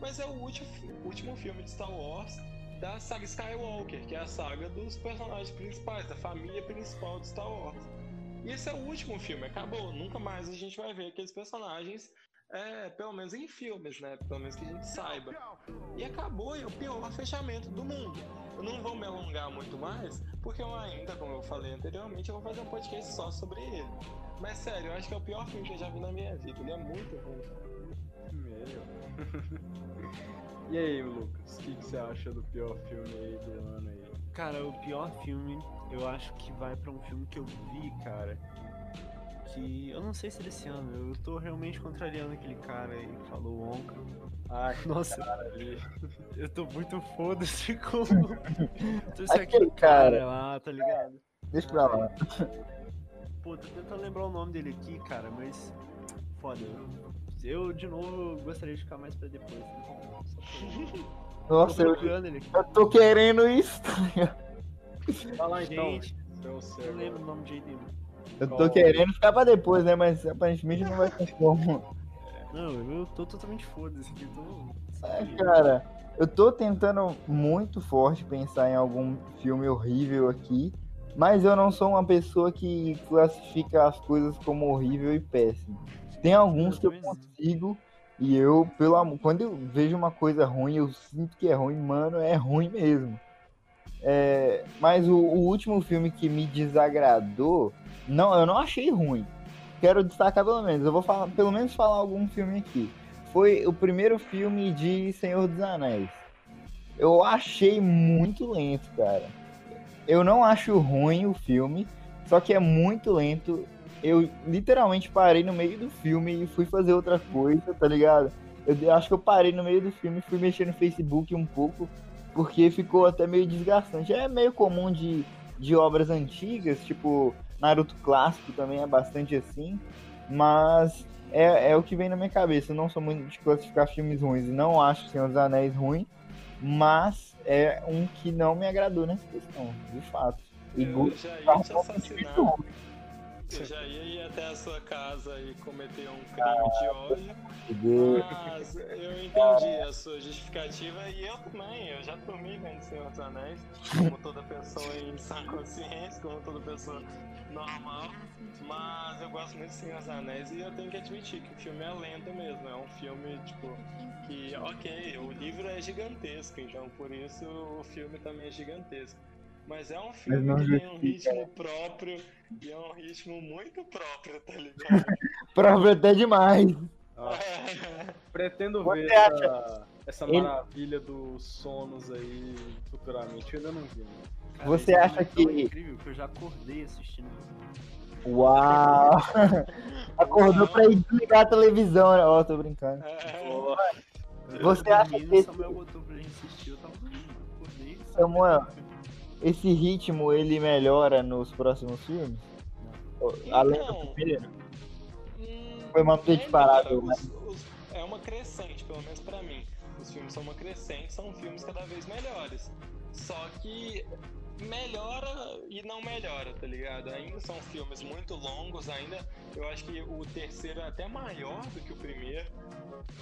mas é o último, último filme de Star Wars da saga Skywalker, que é a saga dos personagens principais, da família principal de Star Wars. E esse é o último filme, acabou. Nunca mais a gente vai ver aqueles personagens, é, pelo menos em filmes, né? Pelo menos que a gente saiba. E acabou, e é o pior fechamento do mundo. Eu não vou me alongar muito mais, porque eu ainda, como eu falei anteriormente, eu vou fazer um podcast só sobre ele. Mas sério, eu acho que é o pior filme que eu já vi na minha vida. Ele é muito ruim. Meu. e aí, Lucas, o que, que, você acha do pior filme aí do ano aí? Cara, o pior filme, eu acho que vai para um filme que eu vi, cara. Que eu não sei se é desse ano, eu tô realmente contrariando aquele cara aí que falou Onca. Ah, Nossa, cara, eu tô muito foda-se como. Trouxe Aquele aquele cara. cara lá, tá ligado? Deixa pra lá. Pô, tô tentando lembrar o nome dele aqui, cara, mas. Foda. Eu, de novo, gostaria de ficar mais pra depois. Né? Nossa, eu, eu tô querendo isso. Fala então, Gente, ser. não lembro o nome de nenhum. Eu tô querendo ficar pra depois, né? Mas aparentemente não vai ter como. Não, eu tô totalmente foda-se aqui. Tô... É, cara, eu tô tentando muito forte pensar em algum filme horrível aqui. Mas eu não sou uma pessoa que classifica as coisas como horrível e péssimo. Tem alguns que eu consigo e eu, pelo amor, quando eu vejo uma coisa ruim, eu sinto que é ruim, mano, é ruim mesmo. É, mas o, o último filme que me desagradou, não, eu não achei ruim. Quero destacar pelo menos, eu vou falar, pelo menos falar algum filme aqui. Foi o primeiro filme de Senhor dos Anéis. Eu achei muito lento, cara. Eu não acho ruim o filme, só que é muito lento. Eu literalmente parei no meio do filme e fui fazer outra coisa, tá ligado? Eu acho que eu parei no meio do filme fui mexer no Facebook um pouco, porque ficou até meio desgastante. É meio comum de, de obras antigas, tipo Naruto clássico também é bastante assim, mas é, é o que vem na minha cabeça. Eu não sou muito de classificar filmes ruins e não acho Senhor dos Anéis ruim, mas é um que não me agradou nessa questão, de fato. E Eu Gu- já tá um Eu já ia ir até a sua casa e cometer um crime de ódio. de Deus. Mas eu entendi a sua justificativa e eu também. Eu já dormi vendo Senhor dos Anéis, como toda pessoa em sã consciência, como toda pessoa normal. Mas eu gosto muito de Senhor dos Anéis e eu tenho que admitir que o filme é lento mesmo. É um filme, tipo, que, ok, o livro é gigantesco, então por isso o filme também é gigantesco. Mas é um filme que tem um ritmo próprio e é um ritmo muito próprio, tá ligado? Próprio até demais. Ah, pretendo Você ver acha- essa, essa Ele- maravilha dos sonos aí futuramente. Eu ainda não vi. Né? Cara, Você esse acha é que- incrível que eu já acordei assistindo. Uau! Acordou pra ir desligar a televisão, né? Ó, tô brincando. É, Você eu acha que o Samuel botou pra gente assistir, eu tava dormindo, acordei. Samuel, esse ritmo ele melhora nos próximos filmes? Além do Então, primeiro? hum, Foi melhora. parado, Os- os- É uma crescente, pelo menos pra mim. Os filmes são uma crescente, são filmes cada vez melhores. Só que melhora e não melhora, tá ligado? Ainda são filmes muito longos, ainda eu acho que o terceiro é até maior do que o primeiro,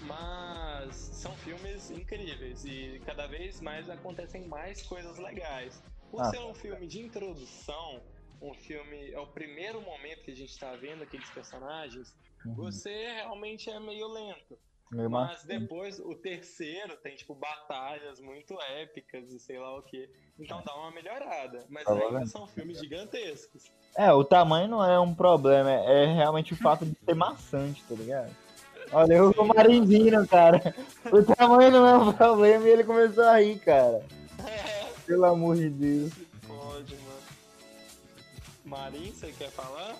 mas são filmes incríveis e cada vez mais acontecem mais coisas legais. Por Ah. ser um filme de introdução, um filme, é o primeiro momento que a gente tá vendo aqueles personagens, Uhum. você realmente é meio lento. Meio Mas depois, o terceiro tem, tipo, batalhas muito épicas e sei lá o que. Então dá uma melhorada. Mas Tá ainda são filmes gigantescos. É, o tamanho não é um problema, é é realmente o fato de ser maçante, tá ligado? Olha, eu com o Marinzino, cara. O tamanho não é um problema e ele começou a rir, cara. Pelo amor de Deus. Pode, mano. Marim, você quer falar?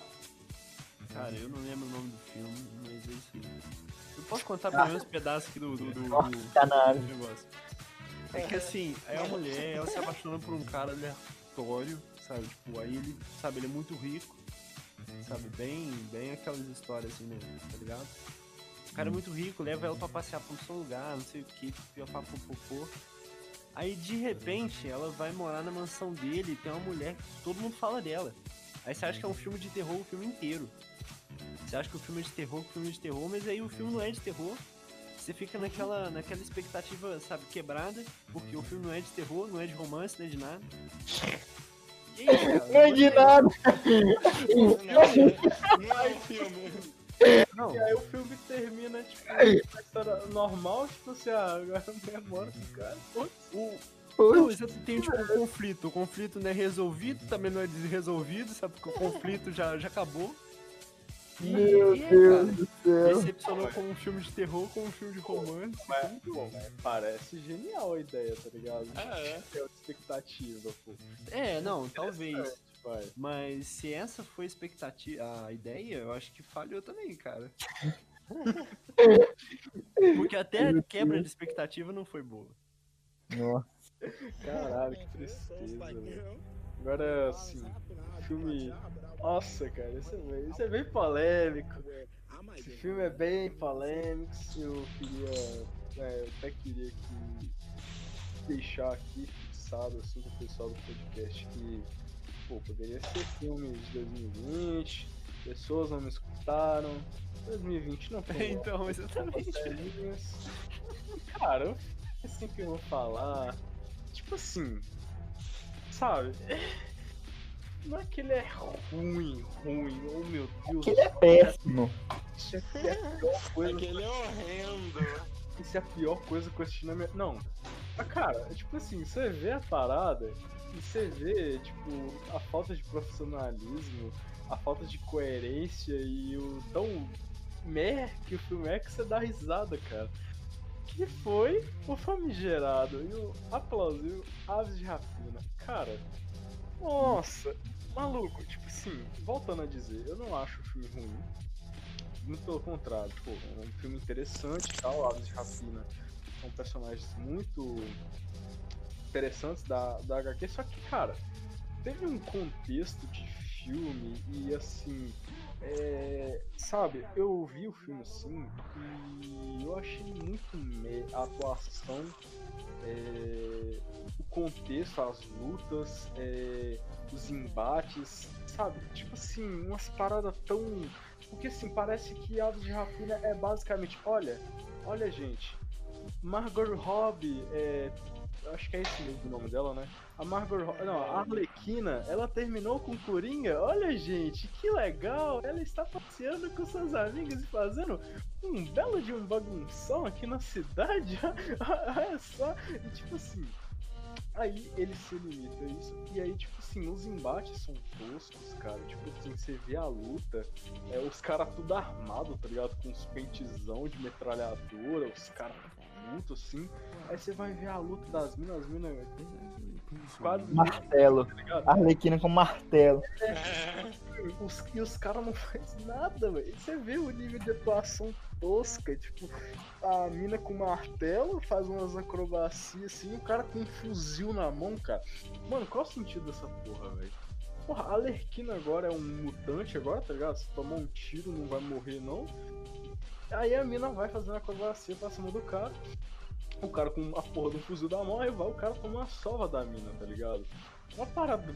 Cara, eu não lembro o nome do filme, mas é isso aí. Eu posso contar pelo menos um pedaço aqui do, do, do, do- do negócio. É que assim, é a mulher, ela se apaixona por um cara aleatório, sabe? Tipo, aí ele, sabe, ele é muito rico. sabe? Bem, bem aquelas histórias assim, né? Tá ligado? O cara é muito rico, leva ela pra passear pra um seu lugar, não sei o que, piopá, popopô. Aí de repente ela vai morar na mansão dele e tem uma mulher que todo mundo fala dela. Aí você acha que é um filme de terror o filme inteiro. Você acha que o filme é de terror, o filme é de terror, mas aí o filme não é de terror. Você fica naquela, naquela expectativa, sabe, quebrada, porque o filme não é de terror, não é de romance, não é de nada. E aí, cara, não é de nada! Não é um filme. Não. E aí o filme termina, tipo, uma história normal, tipo assim, ah, agora a memória do cara, o, não, você tem tipo um conflito. O conflito não é resolvido, também não é desresolvido, sabe? Porque o conflito já, já acabou. Meu e, Deus cara, do céu. Decepcionou com um filme de terror, com um filme de romance. Mas, bom, parece genial a ideia, tá ligado? Ah, é. É expectativa, pô. É, não, talvez. Mas se essa foi a expectativa, a ideia, eu acho que falhou também, cara. Porque até a quebra de expectativa não foi boa. Nossa. Caralho, que tristeza, Agora, assim, filme. Nossa, cara, isso é, bem, isso é bem polêmico. Esse filme é bem polêmico. Eu queria. É, eu até queria que deixar aqui fixado assim com o pessoal do podcast que pô, poderia ser filme de 2020, pessoas não me escutaram. 2020 não foi. então, exatamente. Cara, eu assim que eu vou falar. Tipo assim, sabe? Não é que ele é ruim, ruim, oh meu Deus. É que ele é péssimo. Isso é a pior coisa. É que ele é horrendo. Isso é a pior coisa que eu assisti na minha. Não. Mas, cara, é tipo assim, você vê a parada e você vê, tipo, a falta de profissionalismo, a falta de coerência e o tão mer que o filme é que você dá risada, cara que foi o famigerado e o aplausível Aves de Rapina. Cara, nossa, maluco, tipo assim, voltando a dizer, eu não acho o filme ruim. Muito pelo contrário, tipo, é um filme interessante e tal, Aves de Rapina são personagens muito interessantes da, da HQ, só que, cara, teve um contexto de filme e assim, é, sabe, eu vi o filme assim e eu achei muito me a atuação, é, o contexto, as lutas, é, os embates, sabe? Tipo assim, umas paradas tão. Porque assim, parece que Aves de Rapina é basicamente, olha, olha gente, Margot Robbie é, acho que é esse mesmo o nome dela, né? A Margot não, a Arlequina, ela terminou com Coringa. Olha, gente, que legal! Ela está passeando com suas amigas e fazendo um belo de um bagunção aqui na cidade. Olha só, e tipo assim, Aí ele se limita a isso. E aí, tipo assim, os embates são toscos, cara. Tipo assim, você vê a luta, é, os caras tudo armado, tá ligado? Com os pentezão de metralhadora, os caras luta, assim. Aí você vai ver a luta das minas, as minas. Quase. Martelo. Tá Arlequina com martelo. É, os, e os caras não fazem nada, velho. Você vê o nível de atuação tosca, tipo, a mina com martelo faz umas acrobacias assim, o cara com um fuzil na mão, cara. Mano, qual o sentido dessa porra, velho? Porra, a Alerquina agora é um mutante agora, tá ligado? Se tomar um tiro não vai morrer não. Aí a mina vai fazendo a acrobacia pra cima do cara. O cara com a porra do fuzil da mão, aí vai o cara com uma sova da mina, tá ligado? Uma parada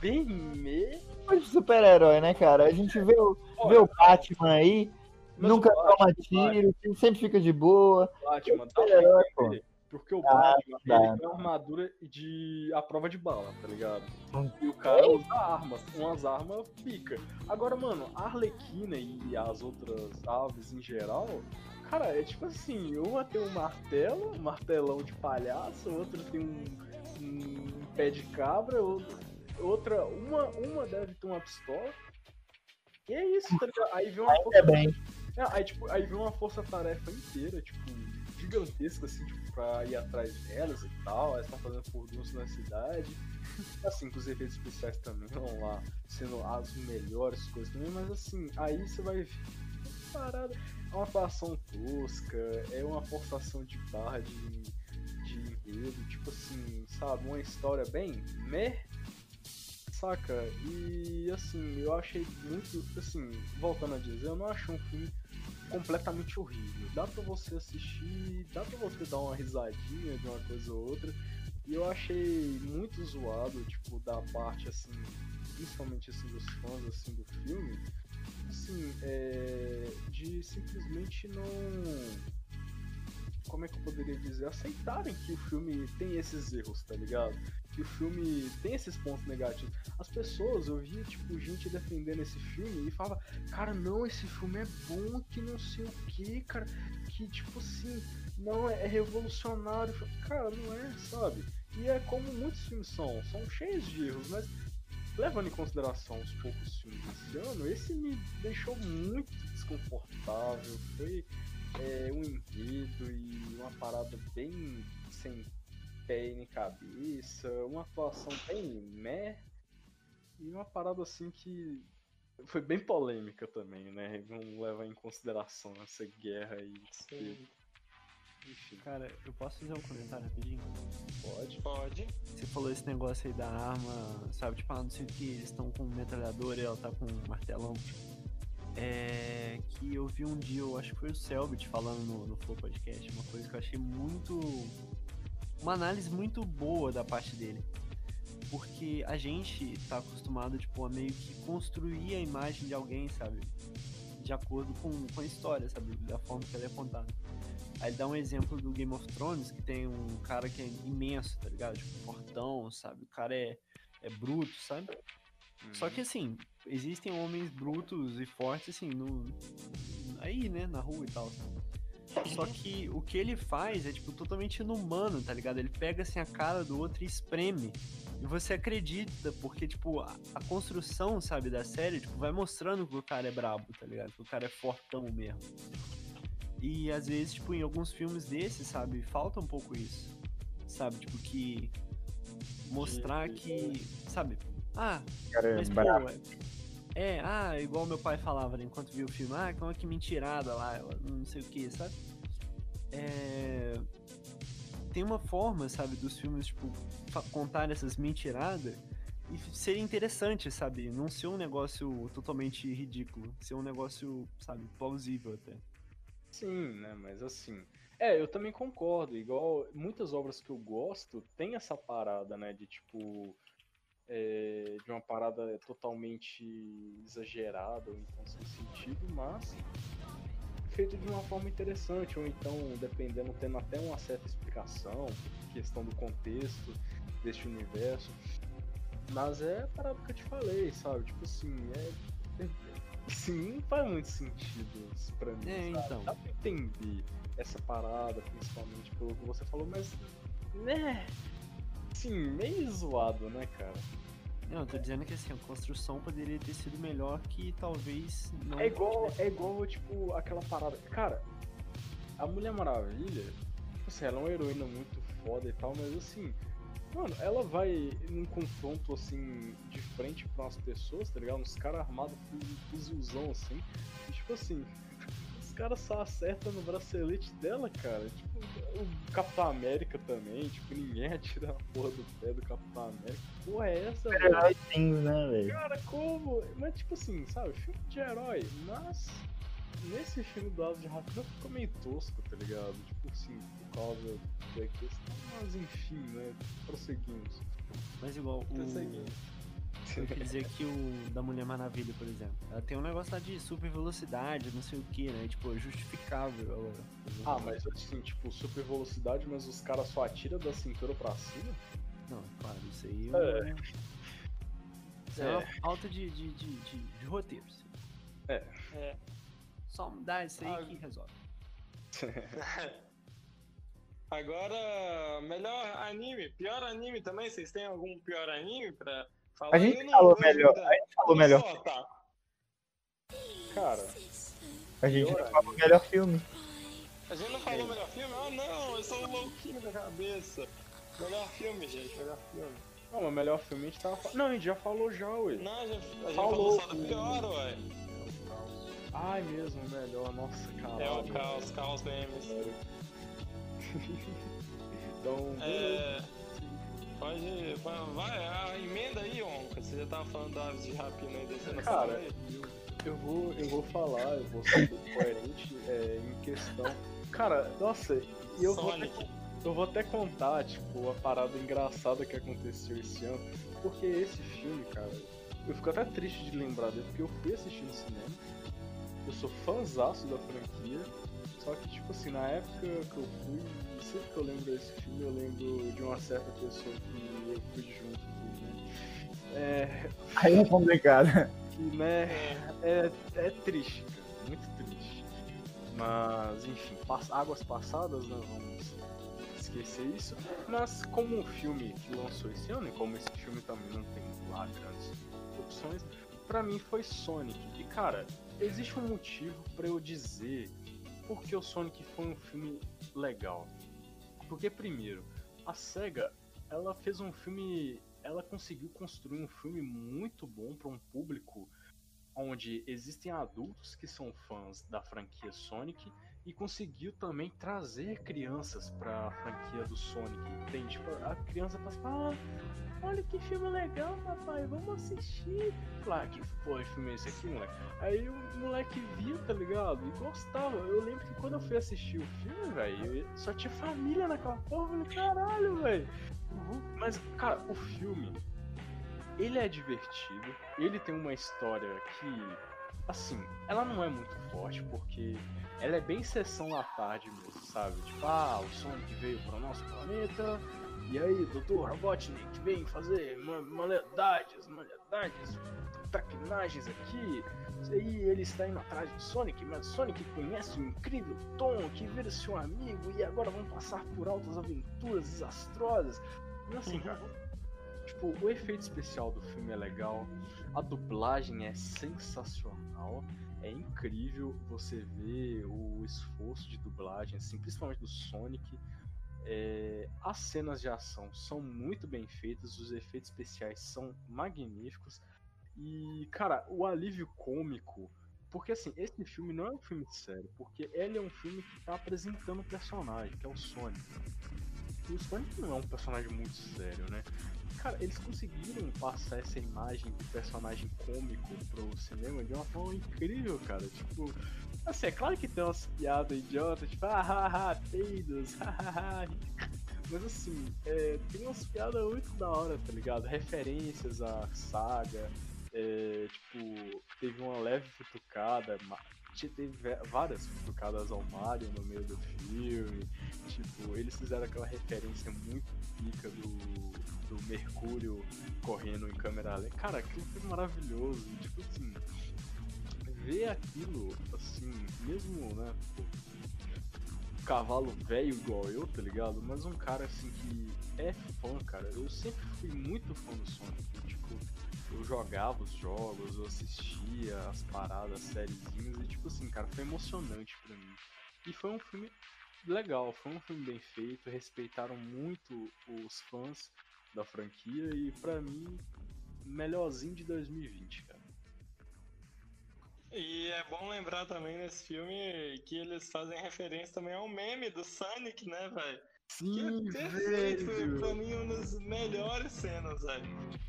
bem me. de super-herói, né, cara? A gente vê o, Olha, vê o Batman aí, nunca toma tiro, sempre fica de boa. Batman, tá herói, pô. Porque o ah, Batman tá. ele tem uma armadura de a prova de bala, tá ligado? E o cara usa armas, umas armas pica. Agora, mano, a Arlequina e as outras aves em geral, cara, é tipo assim, uma tem um martelo, um martelão de palhaço, outra tem um, um pé de cabra, outra, uma, uma deve ter uma pistola. E é isso, tá ligado? Aí vem uma força. Bem. É, aí, tipo, aí vem uma força-tarefa inteira, tipo, gigantesca, assim, tipo, pra ir atrás delas e tal. Elas estão fazendo furdunço na cidade. Assim, com os efeitos especiais também vão lá, sendo as melhores coisas também, mas assim, aí você vai ver parada. É uma atuação tosca, é uma forçação de barra de, de enredo, tipo assim, sabe, uma história bem meh, saca? E assim, eu achei muito. Assim, voltando a dizer, eu não achei um filme completamente horrível. Dá pra você assistir, dá pra você dar uma risadinha de uma coisa ou outra. E eu achei muito zoado, tipo, da parte assim, principalmente assim dos fãs assim do filme, assim, é, de simplesmente não como é que eu poderia dizer, aceitarem que o filme tem esses erros, tá ligado? Que o filme tem esses pontos negativos. As pessoas, eu via, tipo, gente defendendo esse filme e falava, cara, não, esse filme é bom, que não sei o que, cara, que, tipo assim, não, é, é revolucionário. Cara, não é, sabe? E é como muitos filmes são, são cheios de erros, mas levando em consideração os poucos filmes desse ano, esse me deixou muito desconfortável. Foi é, um enredo e uma parada bem sem pé nem cabeça, uma atuação bem meh, e uma parada assim que foi bem polêmica também, né? Vamos levar em consideração essa guerra aí. Enfim. Cara, eu posso fazer um comentário rapidinho? Pode. Pode. Você falou esse negócio aí da arma, sabe? Tipo, ah, não sei o que, eles estão com metralhadora e ela tá com um martelão. É, que eu vi um dia, eu acho que foi o Selbit falando no, no Flow Podcast, uma coisa que eu achei muito. Uma análise muito boa da parte dele. Porque a gente tá acostumado, tipo, a meio que construir a imagem de alguém, sabe? De acordo com, com a história, sabe? Da forma que ela é contada. Aí ele dá um exemplo do Game of Thrones, que tem um cara que é imenso, tá ligado? Tipo, fortão, sabe? O cara é, é bruto, sabe? Só que assim, existem homens brutos e fortes, assim, no. Aí, né, na rua e tal. Só que o que ele faz é, tipo, totalmente inumano, tá ligado? Ele pega, assim, a cara do outro e espreme. E você acredita, porque, tipo, a, a construção, sabe, da série, tipo, vai mostrando que o cara é brabo, tá ligado? Que o cara é fortão mesmo. E às vezes, tipo, em alguns filmes desses, sabe, falta um pouco isso. Sabe, tipo, que mostrar que, sabe, ah, Cara, mas, pô, é, ah, igual meu pai falava né, enquanto viu o filme, ah, como é que mentirada lá, não sei o que, sabe? É, tem uma forma, sabe, dos filmes, tipo, contar essas mentiradas e ser interessante, sabe? Não ser um negócio totalmente ridículo, ser um negócio, sabe, plausível até. Sim, né, mas assim, é, eu também concordo, igual muitas obras que eu gosto tem essa parada, né, de tipo é, de uma parada totalmente exagerada ou então sem sentido, mas feito de uma forma interessante, ou então, dependendo, tendo até uma certa explicação, questão do contexto deste universo. Mas é a parada que eu te falei, sabe? Tipo assim, é. é sim, não faz muito sentido isso pra mim. É, sabe? então. Dá pra entender essa parada, principalmente pelo que você falou, mas. né? Sim, meio zoado, né, cara? Não, eu tô dizendo que assim, a construção poderia ter sido melhor que talvez não. É igual, é igual, tipo, aquela parada. Cara, a Mulher Maravilha, tipo assim, ela é uma heroína muito foda e tal, mas assim, mano, ela vai num confronto assim, de frente pra umas pessoas, tá ligado? Uns caras armados com fuzilzão assim, e tipo assim, caras só acertam no bracelete dela, cara. Tipo, o Capitão América também, tipo, ninguém atira a porra do pé do Capitão América. Porra, é essa, velho? Things, né, velho? Cara, como? Mas, tipo assim, sabe, filme de herói, mas nesse filme do Asa de Rapina ficou meio tosco, tá ligado? Tipo assim, por causa da questão, mas enfim, né? Prosseguimos. Mas igual, o... Prosseguimos eu queria dizer que o da Mulher Maravilha, por exemplo, ela tem um negócio lá de super velocidade, não sei o que, né? Tipo, é justificável. Ela... Ah, mas assim, tipo, super velocidade, mas os caras só atiram da cintura pra cima? Não, claro, isso aí é. Isso é, é uma falta de, de, de, de, de roteiro. Assim. É. é. Só mudar isso aí ah, que resolve. Agora, melhor anime, pior anime também? Vocês têm algum pior anime pra A gente falou melhor. A gente falou melhor. Só, tá. Cara. A gente não falou melhor filme. A gente não falou melhor filme? Ah não, eu sou um louquinho da cabeça. Melhor filme, gente, melhor filme. Não, mas melhor filme a gente tava Não, a gente já falou já, ué. Não, a gente, a gente falou, falou só do pior, ué. Ai mesmo, melhor, nossa, cara. É o caos, caos memes. então. É. Pode. Vai, a emenda aí, Onca. Você já tava falando da Aves de Rapina aí descendo Cara, eu vou, eu vou falar, eu vou ser coerente é, em questão. Cara, nossa, eu vou, até, eu vou até contar, tipo, a parada engraçada que aconteceu esse ano. Porque esse filme, cara, eu fico até triste de lembrar dele, porque eu fui assistir no cinema. Eu sou fãzaço da franquia. Só que, tipo assim, na época que eu fui, sempre que eu lembro desse filme, eu lembro de uma certa pessoa que eu fui junto. Né? É... Aí é complicado. Que, né, é, é triste, cara, muito triste. Mas, enfim, águas passadas, não vamos esquecer isso. Mas, como um filme que lançou esse ano, e como esse filme também não tem lá grandes opções, pra mim foi Sonic. E, cara, existe um motivo para eu dizer porque o Sonic foi um filme legal. Porque primeiro, a SEGA, ela fez um filme, ela conseguiu construir um filme muito bom para um público onde existem adultos que são fãs da franquia Sonic e conseguiu também trazer crianças para a franquia do Sonic. Entende? Tipo, a criança passa, ah, olha que filme legal, papai, vamos assistir. Claro, ah, que foi filme esse aqui, moleque? Aí o moleque via, tá ligado? E gostava. Eu lembro que quando eu fui assistir o filme, velho, só tinha família naquela porra. Eu falei, caralho, velho. Mas, cara, o filme, ele é divertido. Ele tem uma história que, assim, ela não é muito forte, porque ela é bem sessão da tarde mesmo, sabe? Tipo, ah, o Sonic veio para o nosso planeta, e aí, doutor Robotnik vem fazer maledades, maledades, traquinagens aqui. E aí ele está indo atrás do Sonic, mas o Sonic conhece o incrível Tom, que vira seu amigo, e agora vão passar por altas aventuras desastrosas. Assim, uhum. cara, tipo, o efeito especial do filme é legal, a dublagem é sensacional é incrível você ver o esforço de dublagem, assim, principalmente do Sonic. É, as cenas de ação são muito bem feitas, os efeitos especiais são magníficos. E, cara, o alívio cômico. Porque, assim, esse filme não é um filme sério, porque ele é um filme que tá apresentando um personagem, que é o Sonic. E o Sonic não é um personagem muito sério, né? Cara, eles conseguiram passar essa imagem do personagem cômico pro cinema de uma forma incrível, cara. Tipo, assim, é claro que tem umas piadas idiotas, tipo, ah, ah, ah peidos, Mas assim, é, tem umas piadas muito da hora, tá ligado? Referências à saga, é, tipo, teve uma leve futucada, teve várias futucadas ao Mario no meio do filme. Tipo, eles fizeram aquela referência muito pica Mercúrio correndo em câmera lenta. Cara, aquilo foi maravilhoso. Tipo assim, ver aquilo, assim, mesmo, né? cavalo velho igual eu, tá ligado? Mas um cara assim que é fã, cara. Eu sempre fui muito fã do Sonic. Tipo, eu jogava os jogos, eu assistia as paradas, sériezinhas, e tipo assim, cara, foi emocionante para mim. E foi um filme legal, foi um filme bem feito, respeitaram muito os fãs da franquia e para mim, melhorzinho de 2020, cara. E é bom lembrar também nesse filme que eles fazem referência também ao meme do Sonic, né, velho? Sim, que é perfeito, velho. pra mim uma das melhores cenas, velho.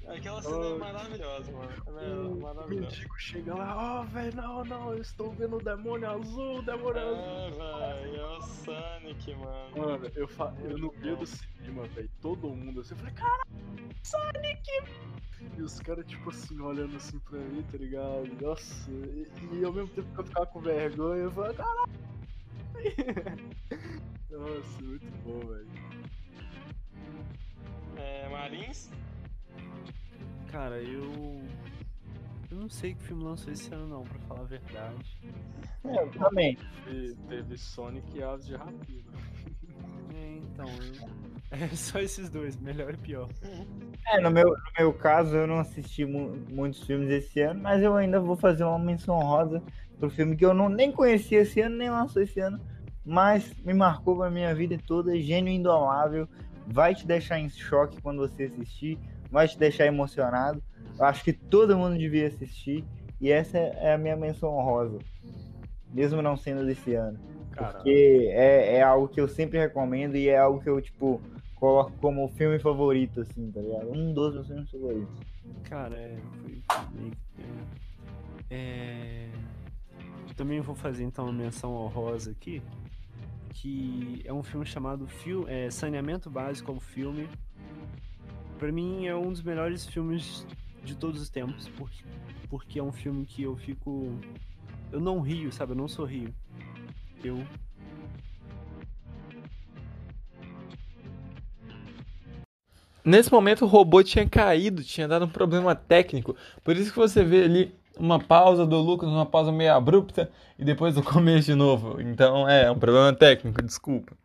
Aquela cena oh. é maravilhosa, mano. É maravilhosa. O mendigo chega lá, ó, oh, velho, não, não, eu estou vendo o demônio azul, o demônio é, azul. É, velho, é o Sonic, mano. Mano, eu, fa... eu no meio do cinema, velho, todo mundo assim, eu falei, cara, Sonic! E os caras, tipo assim, olhando assim pra mim, tá ligado? Nossa, e, e ao mesmo tempo que eu ficava com vergonha, eu falei, caralho! Nossa, muito bom, velho. É, Marins? Cara, eu. Eu não sei que filme lançou esse ano, não, pra falar a verdade. É, eu também. Teve, teve Sonic e Aves de Rapina. É, então. Eu... É só esses dois, melhor e pior. É, no meu, no meu caso, eu não assisti mu muitos filmes esse ano, mas eu ainda vou fazer uma menção rosa pro filme que eu não, nem conhecia esse ano, nem lançou esse ano, mas me marcou pra minha vida toda, Gênio Indomável, vai te deixar em choque quando você assistir, vai te deixar emocionado. Eu acho que todo mundo devia assistir, e essa é a minha menção rosa, mesmo não sendo desse ano. Caramba. Porque é, é algo que eu sempre recomendo e é algo que eu, tipo, coloco como filme favorito, assim, tá ligado? Um dos meus filmes favoritos. Cara, é. Foi meio que. É, é, também vou fazer então uma menção honrosa aqui. Que é um filme chamado Fil é, Saneamento Básico ao Filme. Pra mim é um dos melhores filmes de todos os tempos. Porque, porque é um filme que eu fico. Eu não rio, sabe? Eu não sorrio. Eu Nesse momento o robô tinha caído, tinha dado um problema técnico. Por isso que você vê ali uma pausa do Lucas, uma pausa meio abrupta e depois o começo de novo. Então é um problema técnico, desculpa.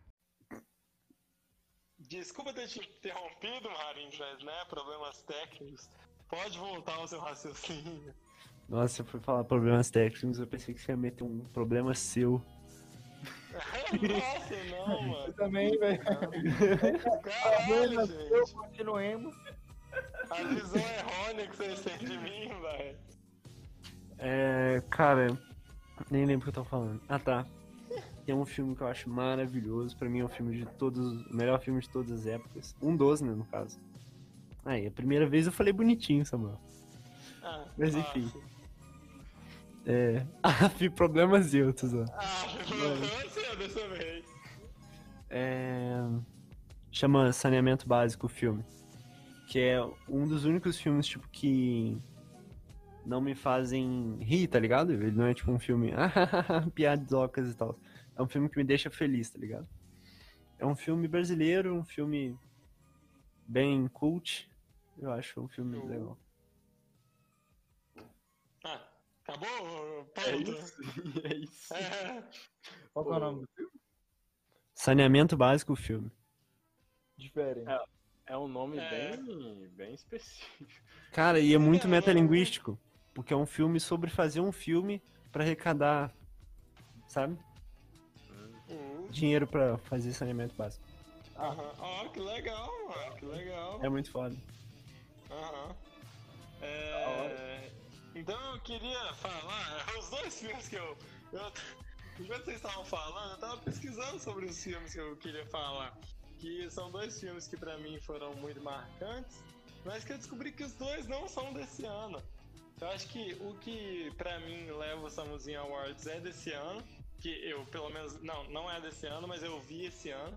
Desculpa ter te interrompido, Marinho, mas né, problemas técnicos. Pode voltar ao seu raciocínio. Nossa, eu fui falar problemas técnicos, eu pensei que você ia meter um problema seu. Nossa, não, mano. Eu também, velho. Caralho, gente. Continuemos. A visão errônea que vocês têm de mim, velho. É. Cara, nem lembro o que eu tô falando. Ah tá. Tem um filme que eu acho maravilhoso. Pra mim é um filme de todos. O melhor filme de todas as épocas. Um dos, né, no caso. Aí, a primeira vez eu falei bonitinho, Samuel. Ah, Mas enfim. ah, É. Ah, problemas e outros, ó. Ah, você dessa vez. É... Chama Saneamento Básico o filme. Que é um dos únicos filmes, tipo, que não me fazem rir, tá ligado? Ele não é tipo um filme, piadocas e tal. É um filme que me deixa feliz, tá ligado? É um filme brasileiro, um filme bem cult. Eu acho um filme Eu- legal. Ah, acabou? É Pronto. isso. É isso. É, Qual é o nome do filme? Saneamento Básico o filme. Diferente. É. É um nome É. bem, bem específico. Cara, e é muito É, metalinguístico. Porque é um filme sobre fazer um filme pra arrecadar, sabe? hum, Dinheiro pra fazer saneamento básico. Aham. Ó, que legal, mano. Que legal. É muito foda. Aham. É, Então eu queria falar, os dois filmes que eu, eu. Enquanto vocês estavam falando, eu tava pesquisando sobre os filmes que eu queria falar. Que são dois filmes que pra mim foram muito marcantes, mas que eu descobri que os dois não são desse ano. Eu acho que o que pra mim leva o Samuzinho Awards é desse ano. Que eu, pelo menos. Não, não é desse ano, mas eu vi esse ano.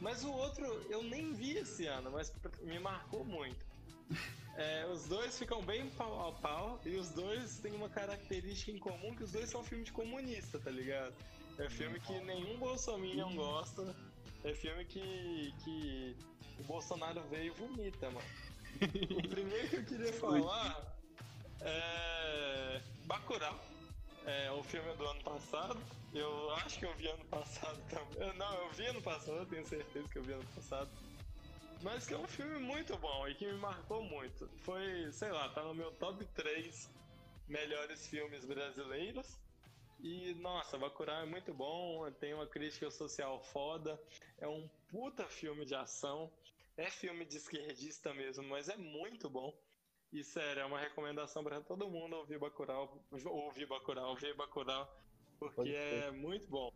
Mas o outro eu nem vi esse ano, mas me marcou muito. É, os dois ficam bem pau a pau e os dois têm uma característica em comum que os dois são filme de comunista, tá ligado? É filme que nenhum bolsominion gosta. É filme que, que o Bolsonaro veio e vomita, mano. O primeiro que eu queria falar é Bacurau. É o filme do ano passado. Eu acho que eu vi ano passado também. Não, eu vi ano passado, eu tenho certeza que eu vi ano passado. Mas que é um filme muito bom e que me marcou muito. Foi, sei lá, tá no meu top 3 melhores filmes brasileiros. E, nossa, Bacurau é muito bom, tem uma crítica social foda, é um puta filme de ação, é filme de esquerdista mesmo, mas é muito bom. E, sério, é uma recomendação pra todo mundo ouvir Bacurau, ouvir Bacurau, ver Bacurau, porque é muito bom.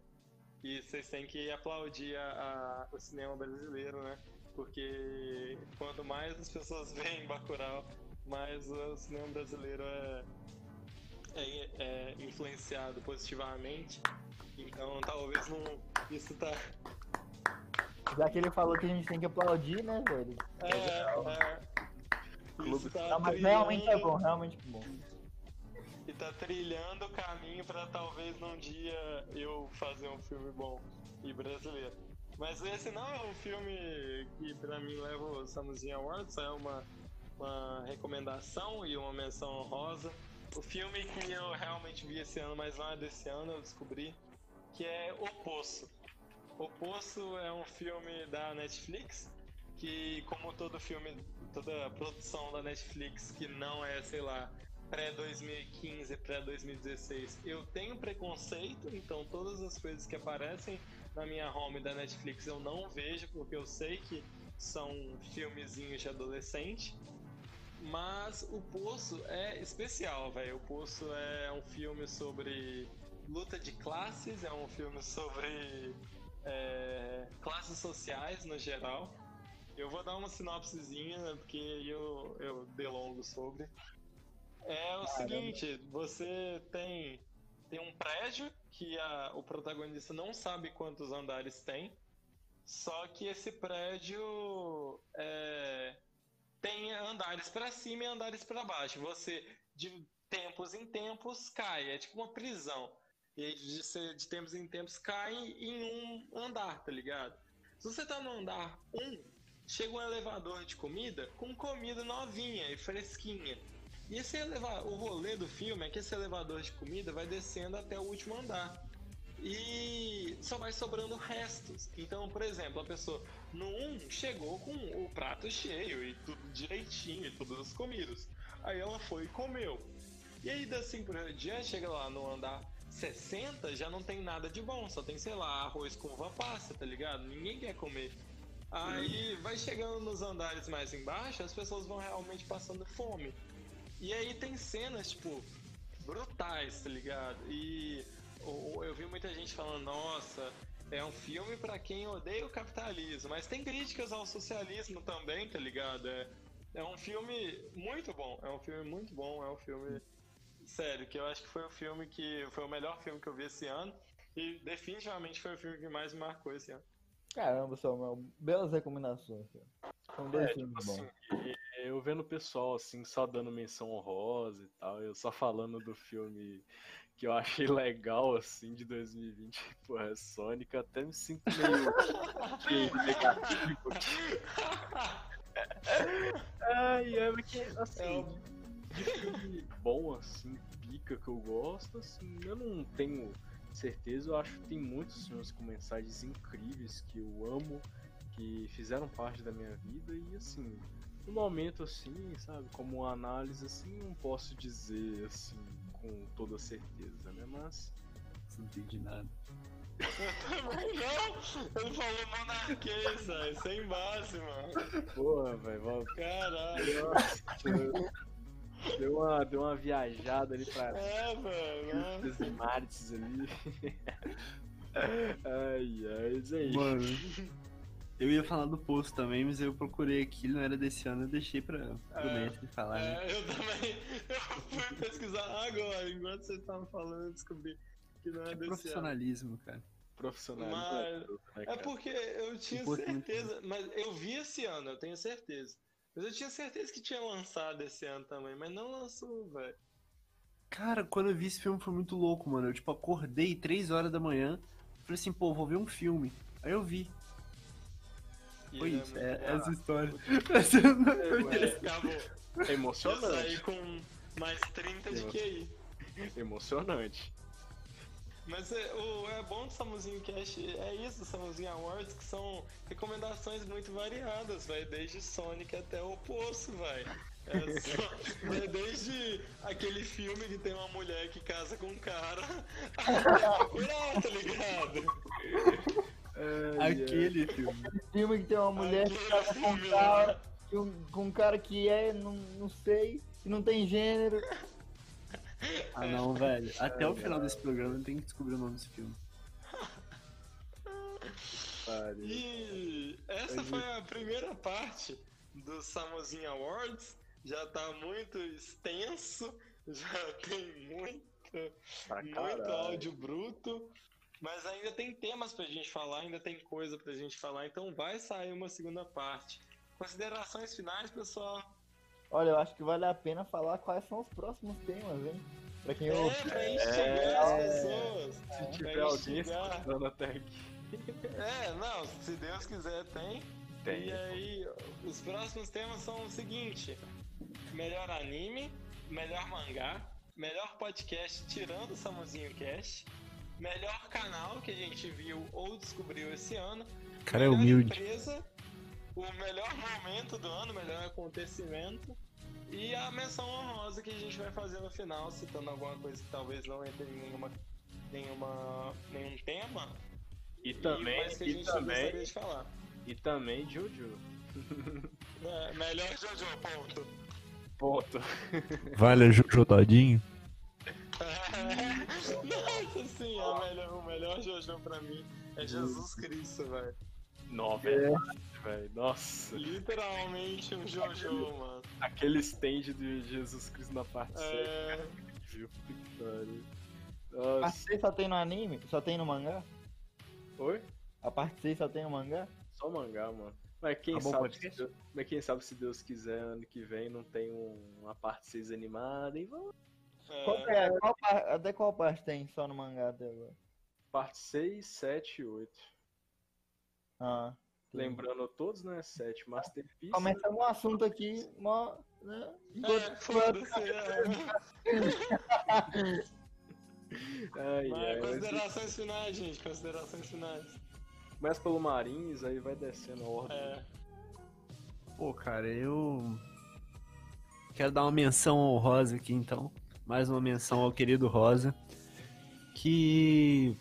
E vocês têm que aplaudir a- a- o cinema brasileiro, né? Porque quanto mais as pessoas veem Bacurau, mais o cinema brasileiro é, é, é influenciado positivamente. Então talvez não. Isso tá. Já que ele falou que a gente tem que aplaudir, né, velho? É, é, isso tá Não, mas realmente é trilhando- bom, realmente é bom. E tá trilhando o caminho pra talvez num dia eu fazer um filme bom e brasileiro. Mas esse não é um filme que pra mim leva o Samuzinho Awards, é uma, uma recomendação e uma menção honrosa. O filme que eu realmente vi esse ano, mas não é desse ano, eu descobri, que é O Poço. O Poço é um filme da Netflix, que como todo filme, toda produção da Netflix que não é, sei lá, pré-2015, pré-2016, eu tenho preconceito, então todas as coisas que aparecem na minha home da Netflix eu não vejo, porque eu sei que são filmezinhos de adolescente. Mas o Poço é especial, velho. O Poço é um filme sobre luta de classes, é um filme sobre é, classes sociais no geral. Eu vou dar uma sinopsezinha, porque eu, eu delongo sobre. É o seguinte, você tem, tem um prédio que a, o protagonista não sabe quantos andares tem, só que esse prédio é, tem andares para cima e andares para baixo. Você, de tempos em tempos, cai. É tipo uma prisão. E de, ser, de tempos em tempos cai em um andar, tá ligado? Se você tá no andar 1, um, chega um elevador de comida com comida novinha e fresquinha. E esse elevador, o rolê do filme é que esse elevador de comida vai descendo até o último andar. E só vai sobrando restos. Então, por exemplo, a pessoa no 1 chegou com o prato cheio e tudo direitinho e todas as comidas. Aí ela foi e comeu. E aí, assim por diante, chega lá no andar 60, já não tem nada de bom, só tem, sei lá, arroz com uva passa, tá ligado? Ninguém quer comer. Aí vai chegando nos andares mais embaixo, as pessoas vão realmente passando fome. E aí tem cenas, tipo, brutais, tá ligado? E eu vi muita gente falando, nossa, é um filme para quem odeia o capitalismo, mas tem críticas ao socialismo também, tá ligado? É, é um filme muito bom, é um filme muito bom, é um filme sério, que eu acho que foi o filme que foi o melhor filme que eu vi esse ano e definitivamente foi o filme que mais me marcou esse ano. Caramba, Samuel, belas recomendações. Cara. São dois é, filmes tipo bons. Assim, eu vendo o pessoal assim, só dando menção honrosa e tal, eu só falando do filme que eu achei legal, assim, de 2020, porra, Sonic, eu até me sinto meio negativo. Ai, é porque, assim, é de filme bom, assim, pica que eu gosto, assim, eu não tenho certeza, eu acho que tem muitos filmes com mensagens incríveis que eu amo, que fizeram parte da minha vida e, assim, no momento assim, sabe, como uma análise assim, não posso dizer assim com toda certeza, né? Mas não entendi nada. Não! Ele falou monarquês, sem base, mano. Porra, velho. Caralho. Deu uma, deu uma viajada ali pra. É, velho. Os Martes ali. ai, ai, isso aí. Mano. Eu ia falar do posto também, mas eu procurei aqui, não era desse ano, eu deixei pra, pro é, Mestre falar. É, né? eu também. Eu fui pesquisar agora, enquanto vocês estavam falando, eu descobri que não é, é desse profissionalismo, ano. cara. Profissionalismo. Mas, é, é porque eu tinha certeza, mas eu vi esse ano, eu tenho certeza. Mas eu tinha certeza que tinha lançado esse ano também, mas não lançou, velho. Cara, quando eu vi esse filme foi muito louco, mano. Eu, tipo, acordei 3 horas da manhã, falei assim, pô, vou ver um filme. Aí eu vi. Foi isso, é, é essa história. É, acabou. É emocionante. Eu saí com mais 30 de QI. Emocionante. Mas é, o, é bom do Samuzinho Cash, é isso, Samuzinho Awards, que são recomendações muito variadas, vai desde Sonic até o Poço, vai. É, só, é desde aquele filme que tem uma mulher que casa com um cara, procurar, tá ligado? Aquele filme. filme que tem uma mulher que casa com um cara, com um cara que é, não, não sei, que não tem gênero. Ah não, velho. Até o final desse programa tem que descobrir o nome desse filme. E essa foi a primeira parte do Samozinho Awards. Já tá muito extenso, já tem muito, muito áudio bruto. Mas ainda tem temas pra gente falar, ainda tem coisa pra gente falar, então vai sair uma segunda parte. Considerações finais, pessoal? Olha, eu acho que vale a pena falar quais são os próximos temas, hein? Pra quem é, ouve. pra instigar é, as pessoas. Se é, tiver alguém escutando até aqui. É, não, se Deus quiser, tem. Tem. E aí, os próximos temas são o seguinte: melhor anime, melhor mangá, melhor podcast tirando o Samuzinho Cast melhor canal que a gente viu ou descobriu esse ano. Cara, é humilde. Empresa, o melhor momento do ano, o melhor acontecimento. E a menção honrosa que a gente vai fazer no final, citando alguma coisa que talvez não entre em nenhuma, nenhuma, nenhum tema. E também, e, e também, de falar. E também Jojo. É, melhor Jojo, ponto. Ponto. Vale Jojo Todinho? Nossa senhora, melhor, o melhor Jojo pra mim é Jesus Cristo, velho. Não, velho. velho. Nossa. Literalmente um Jojo, mano. Aquele stand de Jesus Cristo na parte 7. É. Viu? A parte 6 só tem no anime? Só tem no mangá? Oi? A parte 6 só tem no mangá? Só mangá, mano. Mas quem, o sabe se? Deus, mas quem sabe se Deus quiser, ano que vem não tem um- uma parte 6 animada e vamos. Qual é? Qual par- até qual parte tem só no mangá até agora? Parte 6, 7 e 8. Ah. Lembrando todos, né? 7 Masterpiece. Começamos um assunto aqui, mó, né? É, foda-se. é. Ai, mas considerações finais, gente. Considerações finais. Começa pelo Marins, aí vai descendo a ordem. É. Pô, cara, eu. Quero dar uma menção honrosa aqui, então. Mais uma menção ao querido Rosa. Que.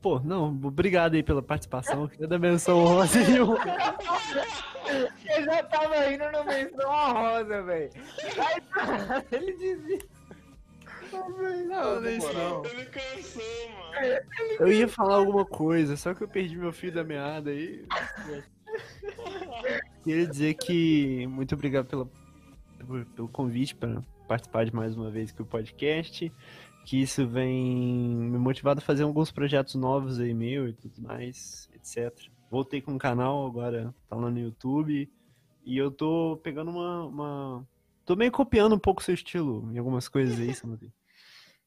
Pô, não, obrigado aí pela participação. Dar menção honrosa nenhuma. Eu já tava indo no menção honrosa, velho. Aí ele dizia. Não, não isso não. Ele cansou, mano. Eu ia falar alguma coisa, só que eu perdi meu fio da meada aí. Queria dizer que muito obrigado pela, pelo, pelo convite para participar de mais uma vez aqui do podcast. Que isso vem me motivado a fazer alguns projetos novos aí meu e tudo mais, etc. Voltei com o canal, agora tá lá no YouTube. E eu tô pegando uma. uma... Tô meio copiando um pouco o seu estilo em algumas coisas aí, Samuel.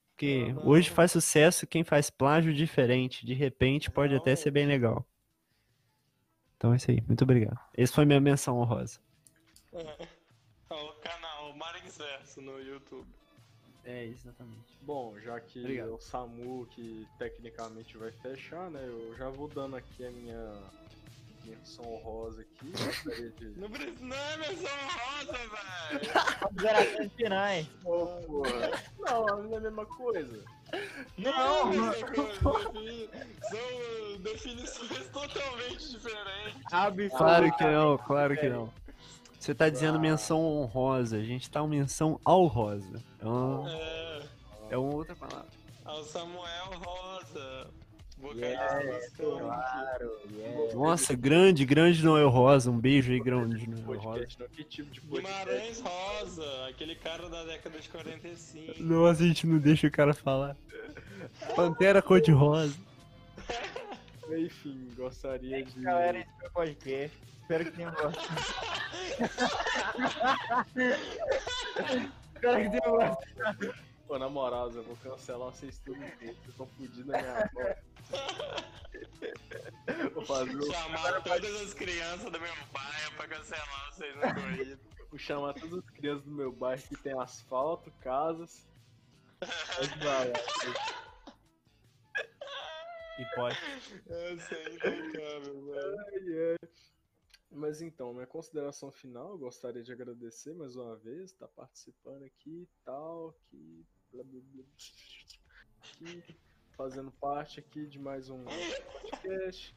Porque hoje faz sucesso quem faz plágio diferente. De repente pode até ser bem legal. Então é isso aí, muito obrigado. Esse foi minha menção honrosa. Ó, o canal Marins Verso no YouTube. É, exatamente. Bom, já que Obrigado. é o Samu que tecnicamente vai fechar, né? Eu já vou dando aqui a minha menção honrosa aqui. Gostaria de- Não, precisa, não é menção rosa, velho. Considerações finais. Ô, porra. Não, não é a mesma coisa. Não, essa coisa, defini- São definições totalmente diferentes. Abre Claro que não, claro que não. Você tá dizendo menção honrosa, a gente tá uma menção ao rosa. É uma, É. é uma outra palavra. Ao Samuel Rosa. Yeah. Claro, yeah. Nossa, grande, grande Noel Rosa. Um beijo aí, grande Noel Rosa. Que tipo de? Guimarães Rosa, aquele cara da década de 45. Nossa, a gente não deixa o cara falar. Pantera cor-de-rosa. Enfim, gostaria de. Galera, esse foi o podcast. Espero que tenham gostado. Espero que tenham gostado. Pô, na moral, eu vou cancelar vocês tudo. Vocês estão fodidos na minha mão. Vou fazer o Chamar todas as crianças do meu bairro pra cancelar vocês na corrida. Vou chamar todas as crianças do meu bairro que tem asfalto, casas. Pode vai, E pode. Essa não cabe, mano. ai, ai. Mas então, minha consideração final, eu gostaria de agradecer mais uma vez, estar participando aqui e tal, que, blá, blá, blá, que fazendo parte aqui de mais um podcast.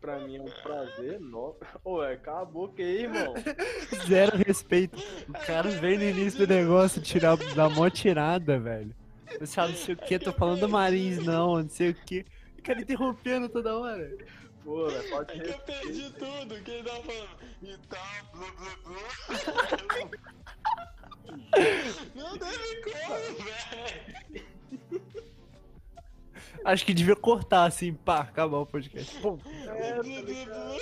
Pra mim é um prazer. No... Ô, é, cala a boca aí, irmão. Zero respeito. O cara vem no início do negócio tirar da mó tirada, velho. Você sabe não sei o que, tô falando do Marins, não, não sei o que. Cara interrompendo toda hora. Pô, velho, pode É que eu perdi tudo, que ele tava falando. E tal, blá blá blá. Não teve como, velho. Acho que devia cortar assim, pá, acabar o podcast. Pum. Blá, blá, blá.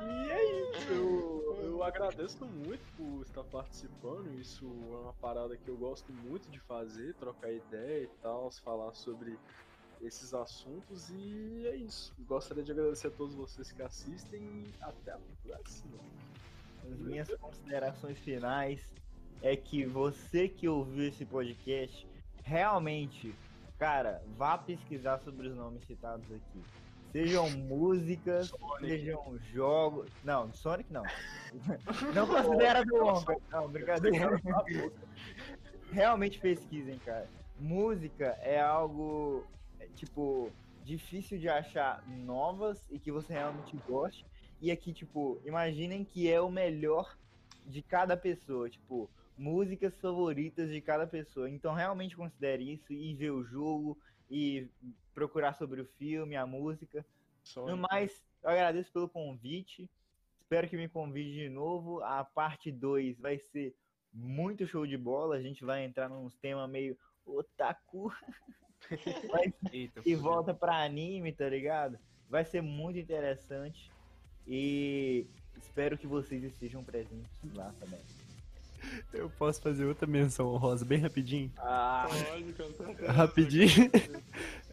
E é isso, eu, agradeço muito por estar participando. Isso é uma parada que eu gosto muito de fazer, trocar ideia e tal, falar sobre esses assuntos. E é isso. Gostaria de agradecer a todos vocês que assistem e até a próxima. As minhas considerações finais é que você que ouviu esse podcast, realmente, cara, vá pesquisar sobre os nomes citados aqui. Sejam músicas, sejam jogos. Não, Sonic não. Não considera do Wonka. Não, brincadeira. Realmente pesquisem, cara. Música é algo, tipo, difícil de achar novas e que você realmente goste. E aqui, tipo, imaginem que é o melhor de cada pessoa, tipo, músicas favoritas de cada pessoa. Então realmente considere isso e ver o jogo, e procurar sobre o filme, a música. Só No mais, eu agradeço pelo convite. Espero que me convide de novo. A parte 2 vai ser muito show de bola. A gente vai entrar nos temas meio otaku. Vai- Eita, e volta pra anime, tá ligado? Vai ser muito interessante. E espero que vocês estejam presentes lá também. Eu posso fazer outra menção honrosa bem rapidinho? Ah, certeza. Rapidinho.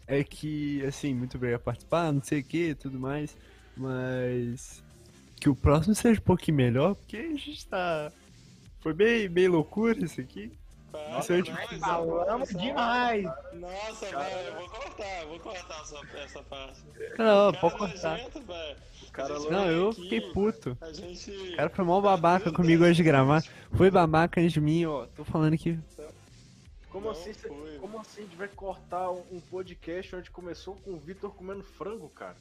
É que, assim, muito bem a participar, não sei o que tudo mais, mas que o próximo seja um pouquinho melhor, porque a gente tá. Foi bem, bem loucura isso aqui. Tá, Isso isso é- Falamos demais! Nossa, velho, eu vou cortar, eu vou cortar essa, essa parte. Não, Cara pode cortar. Cara Não, eu fiquei puto. A gente. O cara foi mal babaca comigo antes de gravar. Foi babaca antes de mim, ó. Tô falando que. como Não assim, foi. como assim a gente vai cortar um, podcast onde começou com o Vitor comendo frango, cara?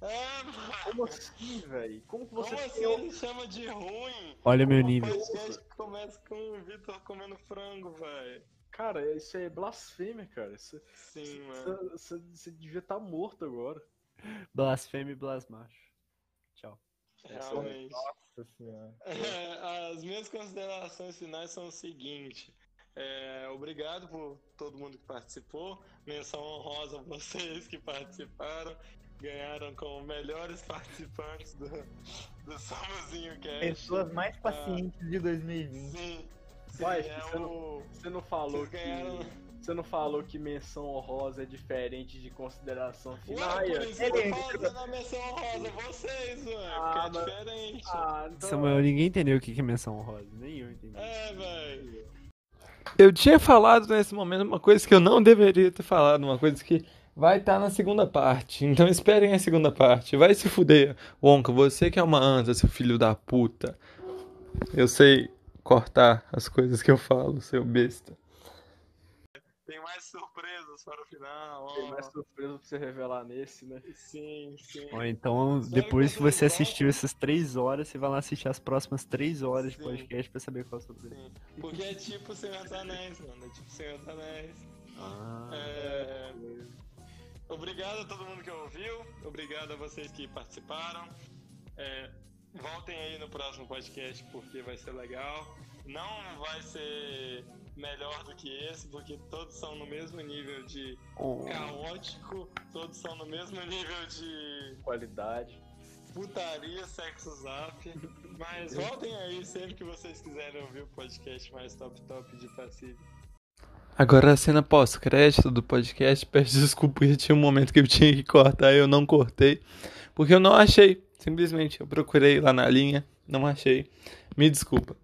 É, mano. Como assim, velho? Como que você Como assim ele chama de ruim? Olha meu Um nível. podcast que começa com o Vitor comendo frango, velho. Cara, isso é blasfêmia, cara. Isso- Sim, mano. Você você devia estar morto agora. Blasfêmia e blasmacho. Tchau. Realmente. Nossa senhora. É, as minhas considerações finais são o seguinte. é, obrigado por todo mundo que participou. Menção honrosa a vocês que participaram. Ganharam como melhores participantes do, do Samuzinho Cast. Pessoas mais pacientes de 2020. Sim. Sim, Vai, é você o... Você não falou Vocês que. ganharam. Você não falou que menção honrosa é diferente de consideração final. Ué, por isso Ele- que eu tô fazendo a menção honrosa vocês, ué. Ah, porque é mas- diferente. Ah, então. Samuel, ninguém entendeu o que que é menção honrosa. Nem eu entendi. É, velho. Eu tinha falado nesse momento uma coisa que eu não deveria ter falado, uma coisa que vai estar na segunda parte. Então esperem a segunda parte. Vai se fuder, Wonka, você que é uma anta, seu filho da puta. Eu sei cortar as coisas que eu falo, seu besta. Tem mais surpresas para o final. Tem mais surpresa pra você revelar nesse, né? Sim, sim. Ó, então, depois que você assistiu essas três horas, você vai lá assistir as próximas três horas de Sim. podcast pra saber qual é a surpresa. Sim. Porque é tipo Senhor dos Anéis, mano. É tipo Senhor dos Anéis. Ah, É, Obrigado a todo mundo que ouviu. Obrigado a vocês que participaram. É, Voltem aí no próximo podcast porque vai ser legal. Não vai ser melhor do que esse, porque todos são no mesmo nível de oh. caótico, todos são no mesmo nível de Qualidade. putaria, sexo zap. Mas voltem aí sempre que vocês quiserem ouvir o podcast mais top top de passivo. Agora a cena pós-crédito do podcast, peço desculpa porque tinha um momento que eu tinha que cortar e eu não cortei. Porque eu não achei. Simplesmente eu procurei lá na linha, não achei. Me desculpa.